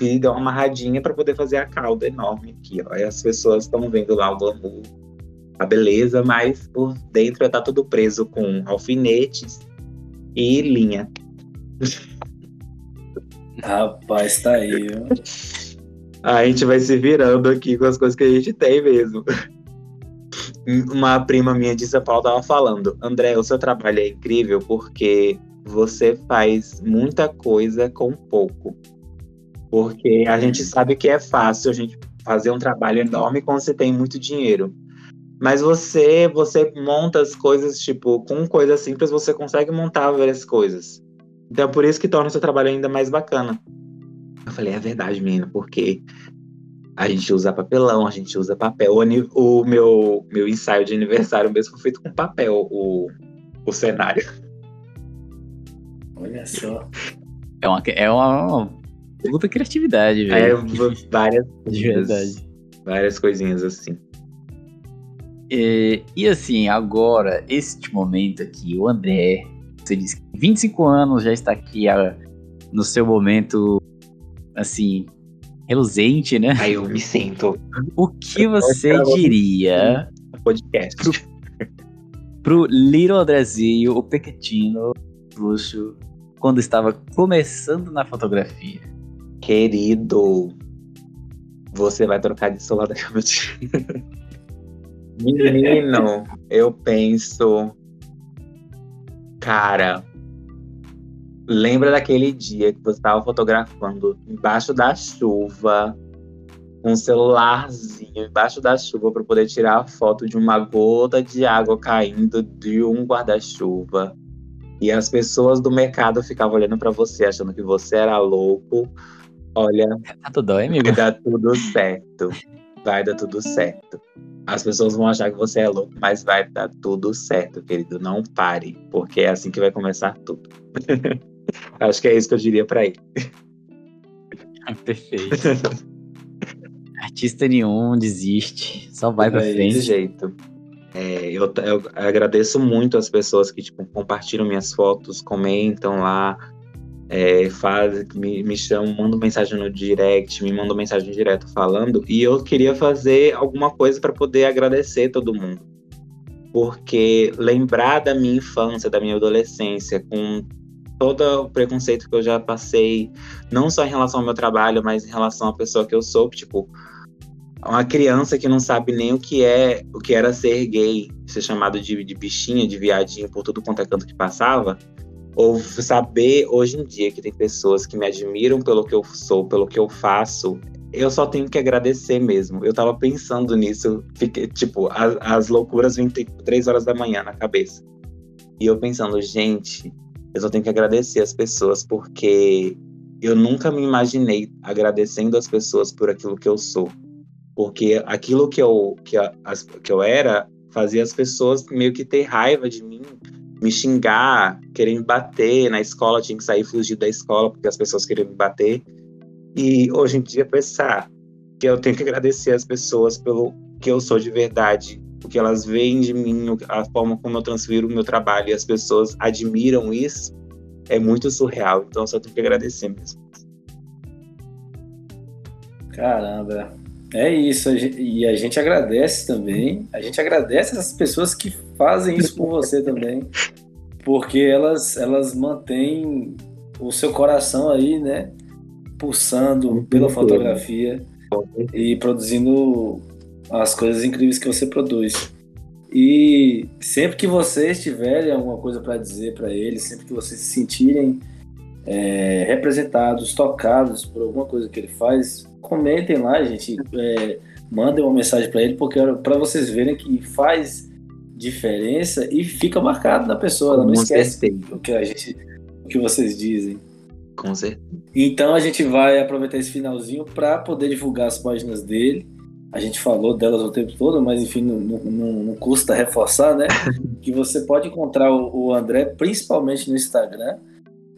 e deu uma amarradinha para poder fazer a cauda enorme aqui, ó. E as pessoas estão vendo lá o glamour, a beleza, mas por dentro tá tudo preso com alfinetes e linha. Rapaz, tá aí. Viu? A gente vai se virando aqui com as coisas que a gente tem mesmo. Uma prima minha de São Paulo tava falando, André, o seu trabalho é incrível porque você faz muita coisa com pouco. Porque a gente sabe que é fácil a gente fazer um trabalho enorme quando você tem muito dinheiro. Mas você, você monta as coisas, tipo, com coisas simples, você consegue montar várias coisas. Então, é por isso que torna o seu trabalho ainda mais bacana. Eu falei, é verdade, menina, porque a gente usa papelão, a gente usa papel. O, o meu, meu ensaio de aniversário mesmo foi feito com papel, o, o cenário. Olha só. É uma, é uma puta criatividade, É, velho. várias De verdade. Várias coisinhas assim. E, e assim, agora, este momento aqui, o André, você disse que 25 anos já está aqui ah, no seu momento, assim, reluzente, né? Aí eu me sinto O que você diria podcast. pro Little Andrezinho, o pequetino, luxo, quando estava começando na fotografia? Querido, você vai trocar de celular daqui a pouco. Menino, eu penso. Cara, lembra daquele dia que você estava fotografando embaixo da chuva, com um celularzinho embaixo da chuva para poder tirar a foto de uma gota de água caindo de um guarda-chuva. E as pessoas do mercado ficavam olhando para você, achando que você era louco. Olha, Tá tudo bem, amigo? vai dar tudo certo. Vai dar tudo certo. As pessoas vão achar que você é louco, mas vai dar tudo certo, querido. Não pare, porque é assim que vai começar tudo. Acho que é isso que eu diria pra ele. Perfeito. Artista nenhum desiste, só vai pra É Desse frente. jeito. É, eu, eu agradeço muito as pessoas que tipo, compartilham minhas fotos, comentam lá, é, faz, me, me chamam, mandam mensagem no direct, me mandam mensagem direto falando. E eu queria fazer alguma coisa para poder agradecer todo mundo. Porque lembrar da minha infância, da minha adolescência, com todo o preconceito que eu já passei, não só em relação ao meu trabalho, mas em relação à pessoa que eu sou, tipo, uma criança que não sabe nem o que é, o que era ser gay, ser chamado de, de bichinha, de viadinho por tudo quanto é canto que passava, ou saber hoje em dia que tem pessoas que me admiram pelo que eu sou, pelo que eu faço, eu só tenho que agradecer mesmo. Eu tava pensando nisso, fiquei, tipo, as, as loucuras vêm tipo, três horas da manhã na cabeça. E eu pensando, gente, eu só tenho que agradecer as pessoas porque eu nunca me imaginei agradecendo as pessoas por aquilo que eu sou. Porque aquilo que eu, que, as, que eu era fazia as pessoas meio que ter raiva de mim, me xingar, querer me bater. Na escola tinha que sair fugir da escola porque as pessoas queriam me bater. E hoje em dia pensar que eu tenho que agradecer as pessoas pelo que eu sou de verdade, o que elas veem de mim, a forma como eu transfiro o meu trabalho e as pessoas admiram isso, é muito surreal. Então só tenho que agradecer mesmo. Caramba. É isso. E a gente agradece também. A gente agradece essas pessoas que fazem isso por você também. Porque elas, elas mantêm o seu coração aí, né? Pulsando pela fotografia e produzindo as coisas incríveis que você produz. E sempre que vocês tiverem alguma coisa para dizer para eles, sempre que vocês se sentirem é, representados, tocados por alguma coisa que ele faz, comentem lá, gente. É, mandem uma mensagem para ele, porque para vocês verem que faz diferença e fica marcado na pessoa. Ela não Com esquece certeza. o que a gente, o que vocês dizem. Com certeza. Então a gente vai aproveitar esse finalzinho para poder divulgar as páginas dele. A gente falou delas o tempo todo, mas enfim, não, não, não- custa reforçar, né? que você pode encontrar o, o André principalmente no Instagram.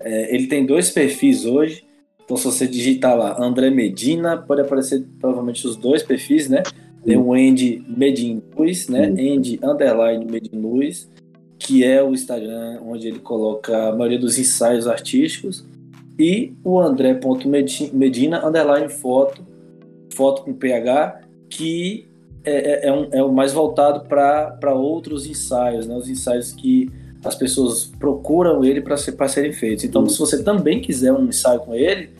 É, ele tem dois perfis hoje. Então, se você digitar lá André Medina, pode aparecer provavelmente os dois perfis, né? Tem o Andy Medin Luiz, né? Andy Underline Medin Luiz, que é o Instagram onde ele coloca a maioria dos ensaios artísticos. E o André.medina Underline Foto, foto com PH, que é, é- é um- é o mais voltado para outros ensaios, né? Os ensaios que as pessoas procuram ele para ser, serem feitos. Então, se você também quiser um ensaio com ele,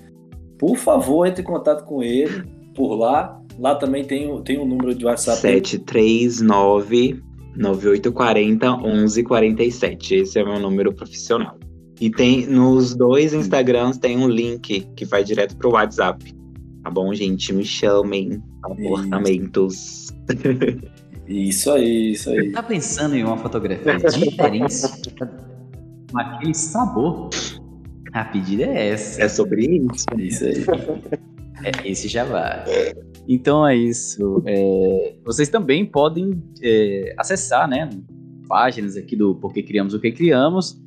por favor, entre em contato com ele por lá. Lá também tem, tem um número de WhatsApp. 739 9840 1147. Esse é o meu número profissional. E tem nos dois Instagrams tem um link que vai direto pro WhatsApp. Tá bom, gente? Me chamem. Apartamentos. Isso aí, isso aí. Tá pensando em uma fotografia diferente? com aquele sabor? A pedida é essa. É sobre isso. Isso aí. É, esse já vai. Então é isso. É, vocês também podem é, acessar, né? Páginas aqui do Porque Criamos o que Criamos.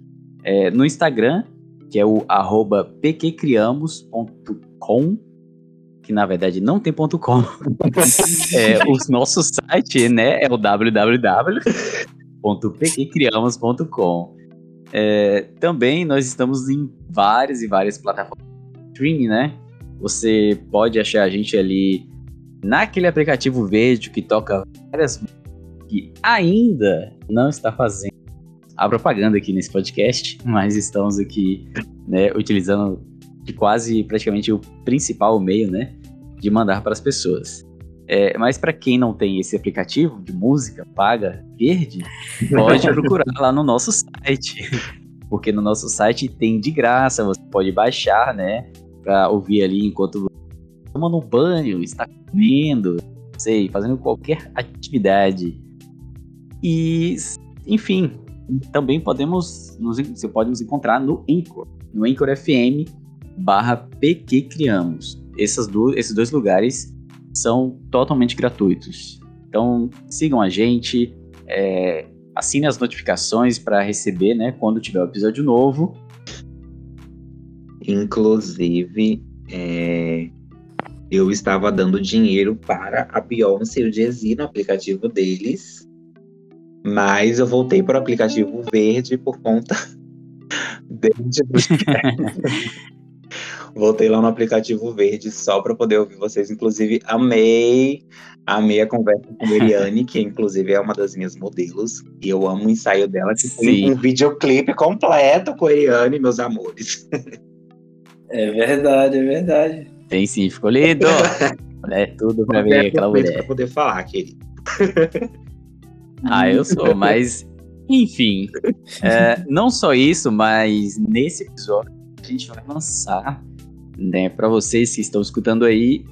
É, no Instagram, que é o arroba pqcriamos.com que na verdade não tem ponto .com. é, o nosso site, né, é o www.pqcriamos.com. É, também nós estamos em várias e várias plataformas de streaming, né? Você pode achar a gente ali naquele aplicativo verde que toca várias que ainda não está fazendo a propaganda aqui nesse podcast, mas estamos aqui, né, utilizando de quase praticamente o principal meio, né, de mandar para as pessoas. É, mas para quem não tem esse aplicativo de música paga verde, pode procurar lá no nosso site, porque no nosso site tem de graça, você pode baixar, né, para ouvir ali enquanto tomando banho, está comendo, sei, fazendo qualquer atividade. E, enfim, também podemos, nos, você pode nos encontrar no Anchor, no Anchor FM barra PQ Criamos. Essas do, esses dois lugares são totalmente gratuitos. Então sigam a gente, é, assine as notificações para receber, né, quando tiver o episódio novo. Inclusive, é, eu estava dando dinheiro para a Beyoncé e o Jay-Z no aplicativo deles, mas eu voltei para o aplicativo verde por conta deles. Voltei lá no aplicativo verde só para poder ouvir vocês. Inclusive, amei, amei a conversa com a Eliane, que inclusive é uma das minhas modelos. E eu amo o ensaio dela, que tem um videoclipe completo com a Eliane, meus amores. É verdade, é verdade. Tem sim, ficou lindo. é tudo pra ver aquela mulher. Pra poder falar, querido. ah, eu sou, mas enfim. É, não só isso, mas nesse episódio a gente vai lançar né, para vocês que estão escutando aí,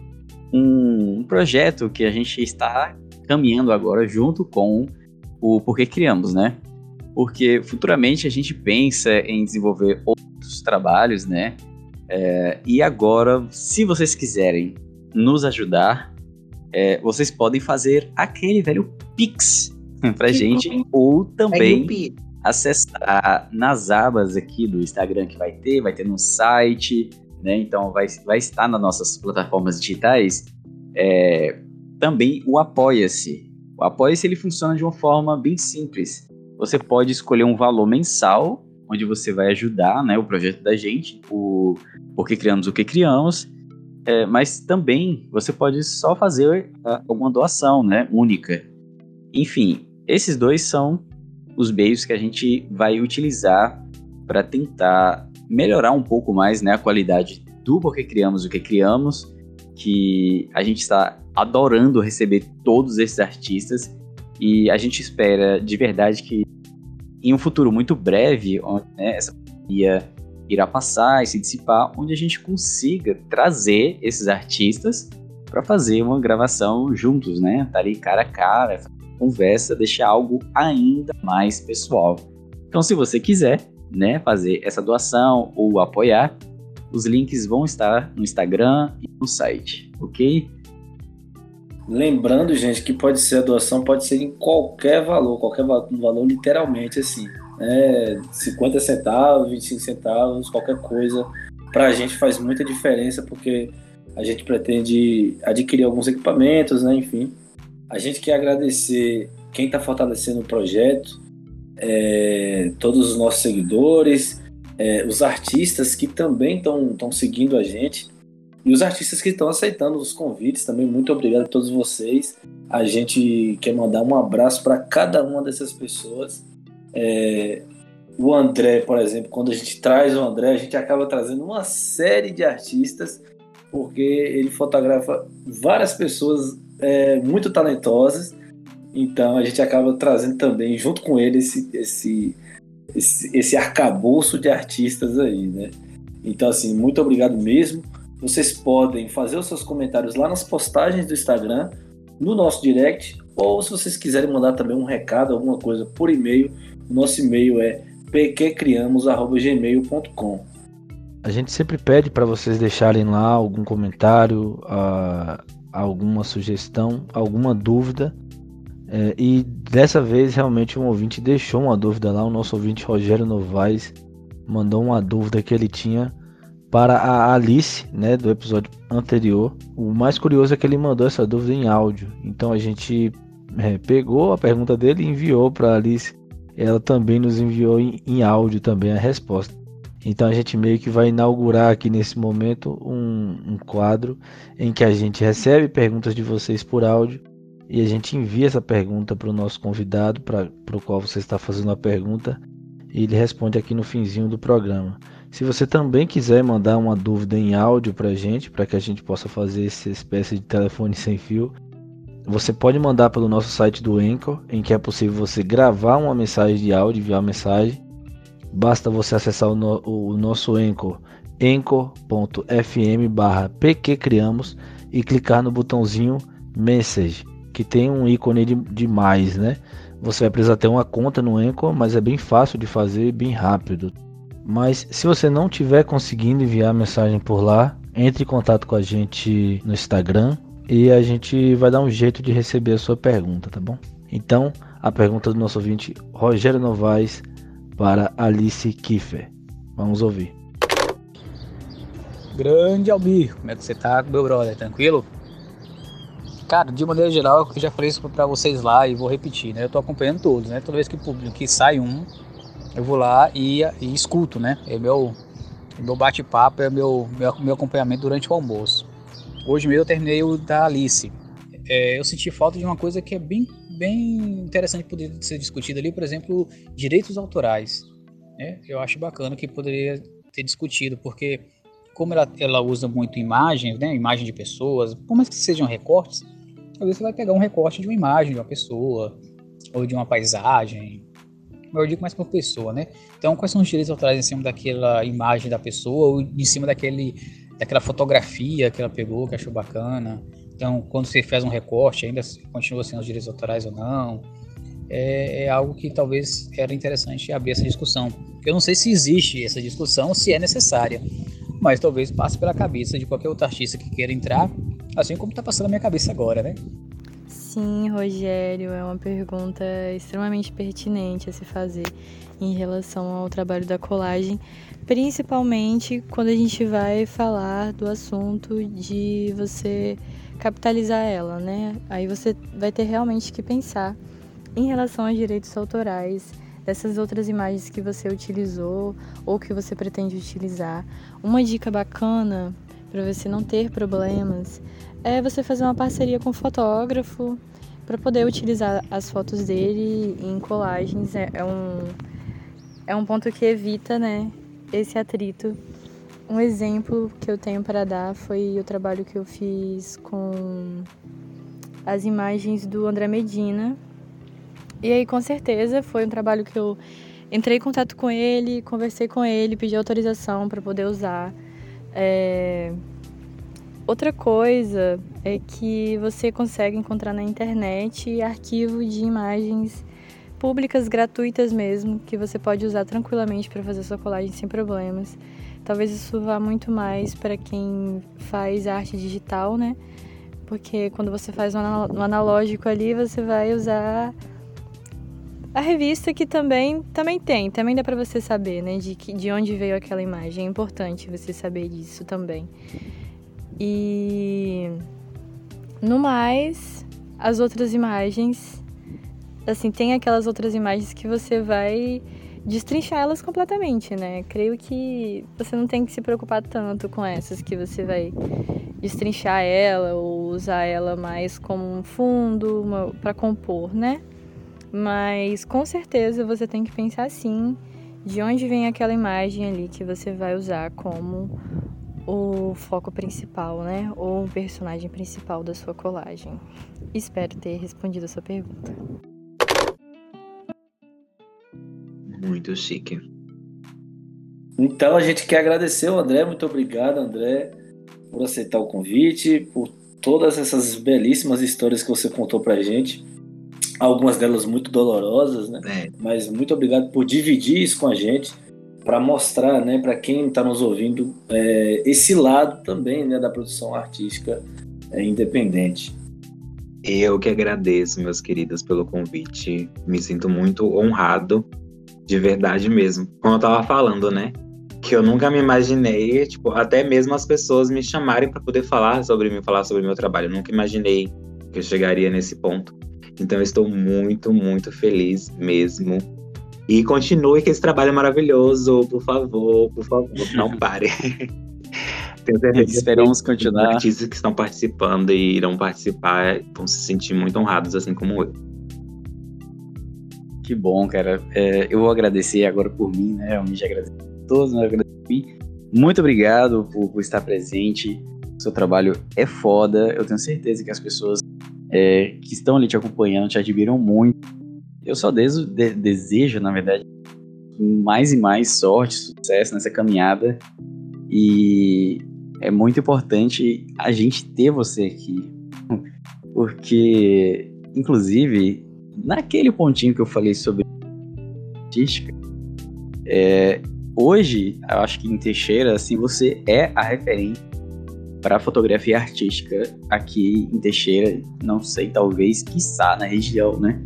um, projeto que a gente está caminhando agora junto com o Porque Criamos, né? Porque futuramente a gente pensa em desenvolver outros trabalhos, né? É, e agora, se vocês quiserem nos ajudar, é, vocês podem fazer aquele velho Pix pra gente, ou também acessar nas abas aqui do Instagram que vai ter, vai ter no site, né? Então vai, vai estar nas nossas plataformas digitais é, também o Apoia-se. O Apoia-se ele funciona de uma forma bem simples. Você pode escolher um valor mensal, onde você vai ajudar né, o projeto da gente, o Porque Criamos o que Criamos, é, mas também você pode só fazer alguma doação né, única. Enfim, esses dois são os meios que a gente vai utilizar para tentar melhorar um pouco mais né, a qualidade do Porque Criamos o que Criamos, que a gente está adorando receber todos esses artistas e a gente espera de verdade que em um futuro muito breve, onde né, essa pandemia irá passar e se dissipar, onde a gente consiga trazer esses artistas para fazer uma gravação juntos, né? Tá ali cara a cara, conversa, deixar algo ainda mais pessoal. Então, se você quiser, né, fazer essa doação ou apoiar, os links vão estar no Instagram e no site, ok? Lembrando, gente, que pode ser doação, pode ser em qualquer valor, qualquer valor, literalmente assim. Né? 50 centavos, 25 centavos, qualquer coisa. Para a gente faz muita diferença porque a gente pretende adquirir alguns equipamentos, né? Enfim. A gente quer agradecer quem está fortalecendo o projeto, é, todos os nossos seguidores, é, os artistas que também estão seguindo a gente e os artistas que estão aceitando os convites também. Muito obrigado a todos vocês. A gente quer mandar um abraço para cada uma dessas pessoas. É, o André, por exemplo, quando a gente traz o André, a gente acaba trazendo uma série de artistas, porque ele fotografa várias pessoas é, muito talentosas. Então a gente acaba trazendo também, junto com ele, esse, esse, esse, esse arcabouço de artistas aí, né? Então, assim, muito obrigado mesmo. Vocês podem fazer os seus comentários lá nas postagens do Instagram, no nosso direct, ou se vocês quiserem mandar também um recado, alguma coisa por e-mail, o nosso e-mail é pqcriamos.gmail.com. A gente sempre pede para vocês deixarem lá algum comentário, uh, alguma sugestão, alguma dúvida. É, e dessa vez realmente um ouvinte deixou uma dúvida lá, o nosso ouvinte Rogério Novaes mandou uma dúvida que ele tinha para a Alice, né, do episódio anterior. O mais curioso é que ele mandou essa dúvida em áudio. Então a gente é, pegou a pergunta dele e enviou para a Alice. Ela também nos enviou em, em, áudio também a resposta. Então a gente meio que vai inaugurar aqui nesse momento um, um quadro em que a gente recebe perguntas de vocês por áudio e a gente envia essa pergunta para o nosso convidado, para o qual você está fazendo a pergunta, e ele responde aqui no finzinho do programa. Se você também quiser mandar uma dúvida em áudio para a gente, para que a gente possa fazer essa espécie de telefone sem fio, você pode mandar pelo nosso site do Anchor, em que é possível você gravar uma mensagem de áudio, enviar mensagem. Basta você acessar o, no, o nosso Anchor, anchor.fm barra pqcriamos e clicar no botãozinho Message, que tem um ícone de, de mais, né? Você vai precisar ter uma conta no Anchor, mas é bem fácil de fazer, bem rápido. Mas se você não estiver conseguindo enviar mensagem por lá, entre em contato com a gente no Instagram e a gente vai dar um jeito de receber a sua pergunta, tá bom? Então, a pergunta do nosso ouvinte Rogério Novaes para Alice Kiffer. Vamos ouvir. Grande Albir, como é que você tá, meu brother? Tranquilo? Cara, de maneira geral, eu já falei isso para vocês lá e vou repetir, né? Eu tô acompanhando todos, né? Toda vez que, que sai um, eu vou lá e, e escuto, né? É meu, meu bate-papo, é meu, meu, meu acompanhamento durante o almoço. Hoje mesmo eu terminei o da Alice. É, eu senti falta de uma coisa que é bem, bem interessante poder ser discutida ali, por exemplo, direitos autorais. Né? Eu acho bacana que poderia ter discutido, porque como ela, ela usa muito imagens, né? Imagem de pessoas, por mais que sejam recortes, às vezes você vai pegar um recorte de uma imagem de uma pessoa, ou de uma paisagem, eu digo mais por pessoa, né? Então, quais são os direitos autorais em cima daquela imagem da pessoa ou em cima daquele, daquela fotografia que ela pegou, que achou bacana? Então, quando você faz um recorte, ainda continua sendo os direitos autorais ou não? É, é, algo que talvez era interessante abrir essa discussão. Eu não sei se existe essa discussão, se é necessária, mas talvez passe pela cabeça de qualquer outro artista que queira entrar, assim como está passando na minha cabeça agora, né? Sim, Rogério, é uma pergunta extremamente pertinente a se fazer em relação ao trabalho da colagem, principalmente quando a gente vai falar do assunto de você capitalizar ela, né? Aí você vai ter realmente que pensar em relação aos direitos autorais dessas outras imagens que você utilizou ou que você pretende utilizar. Uma dica bacana para você não ter problemas é você fazer uma parceria com um fotógrafo para poder utilizar as fotos dele em colagens. É, é, um, é um ponto que evita né, esse atrito. Um exemplo que eu tenho para dar foi o trabalho que eu fiz com as imagens do André Medina. E aí, com certeza, foi um trabalho que eu entrei em contato com ele, conversei com ele, pedi autorização para poder usar. É, Outra coisa é que você consegue encontrar na internet arquivo de imagens públicas gratuitas mesmo, que você pode usar tranquilamente para fazer sua colagem sem problemas. Talvez isso vá muito mais para quem faz arte digital, né? Porque quando você faz um analógico ali, você vai usar a revista que também também tem, também dá para você saber, né, de que, de onde veio aquela imagem. É importante você saber disso também. E no mais, as outras imagens, assim, tem aquelas outras imagens que você vai destrinchar elas completamente, né? Creio que você não tem que se preocupar tanto com essas que você vai destrinchar ela ou usar ela mais como um fundo para compor, né? Mas com certeza você tem que pensar sim de onde vem aquela imagem ali que você vai usar como o foco principal, né? Ou o personagem principal da sua colagem. Espero ter respondido a sua pergunta. Muito chique. Então a gente quer agradecer o André, muito obrigado, André, por aceitar o convite, por todas essas belíssimas histórias que você contou pra gente. Algumas delas muito dolorosas, né? É. Mas muito obrigado por dividir isso com a gente, para mostrar, né, para quem está nos ouvindo, é, esse lado também, né, da produção artística é, independente. Eu que agradeço, meus queridos, pelo convite. Me sinto muito honrado, de verdade mesmo. Como eu tava falando, né? Que eu nunca me imaginei, tipo, até mesmo as pessoas me chamarem para poder falar sobre mim, falar sobre meu trabalho. Eu nunca imaginei que eu chegaria nesse ponto. Então eu estou muito, muito feliz mesmo. E continue que esse trabalho é maravilhoso, por favor, por favor, não pare. Tenho certeza que Esperamos os continuar. artistas que estão participando e irão participar vão se sentir muito honrados, assim como eu. Que bom, cara. É, eu vou agradecer agora por mim, né? Eu já agradeço a todos, mas eu agradeço por mim. Muito obrigado por, por estar presente. O seu trabalho é foda. Eu tenho certeza que as pessoas é, que estão ali te acompanhando te admiram muito. Eu só desejo, de- desejo, na verdade, mais e mais sorte, sucesso nessa caminhada. E é muito importante a gente ter você aqui. Porque, inclusive, naquele pontinho que eu falei sobre artística, é, hoje, eu acho que em Teixeira, assim, você é a referência para fotografia artística aqui em Teixeira, não sei, talvez, quiçá, na região, né?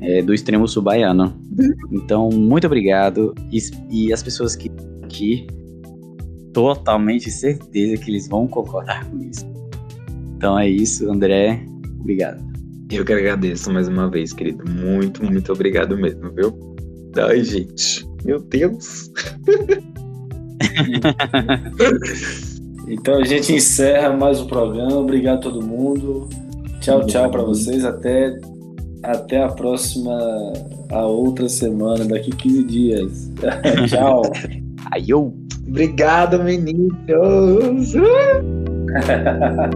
É, do extremo sul baiano. Então, muito obrigado. E, e as pessoas que estão aqui, totalmente certeza que eles vão concordar com isso. Então é isso, André. Obrigado. Eu que agradeço mais uma vez, querido. Muito, muito obrigado mesmo, viu? Ai, gente. Meu Deus. Então a gente encerra mais o programa. Obrigado a todo mundo. Tchau, tchau para vocês. Até, até a próxima, a outra semana, daqui 15 dias. tchau. Aí eu Obrigado, meninos.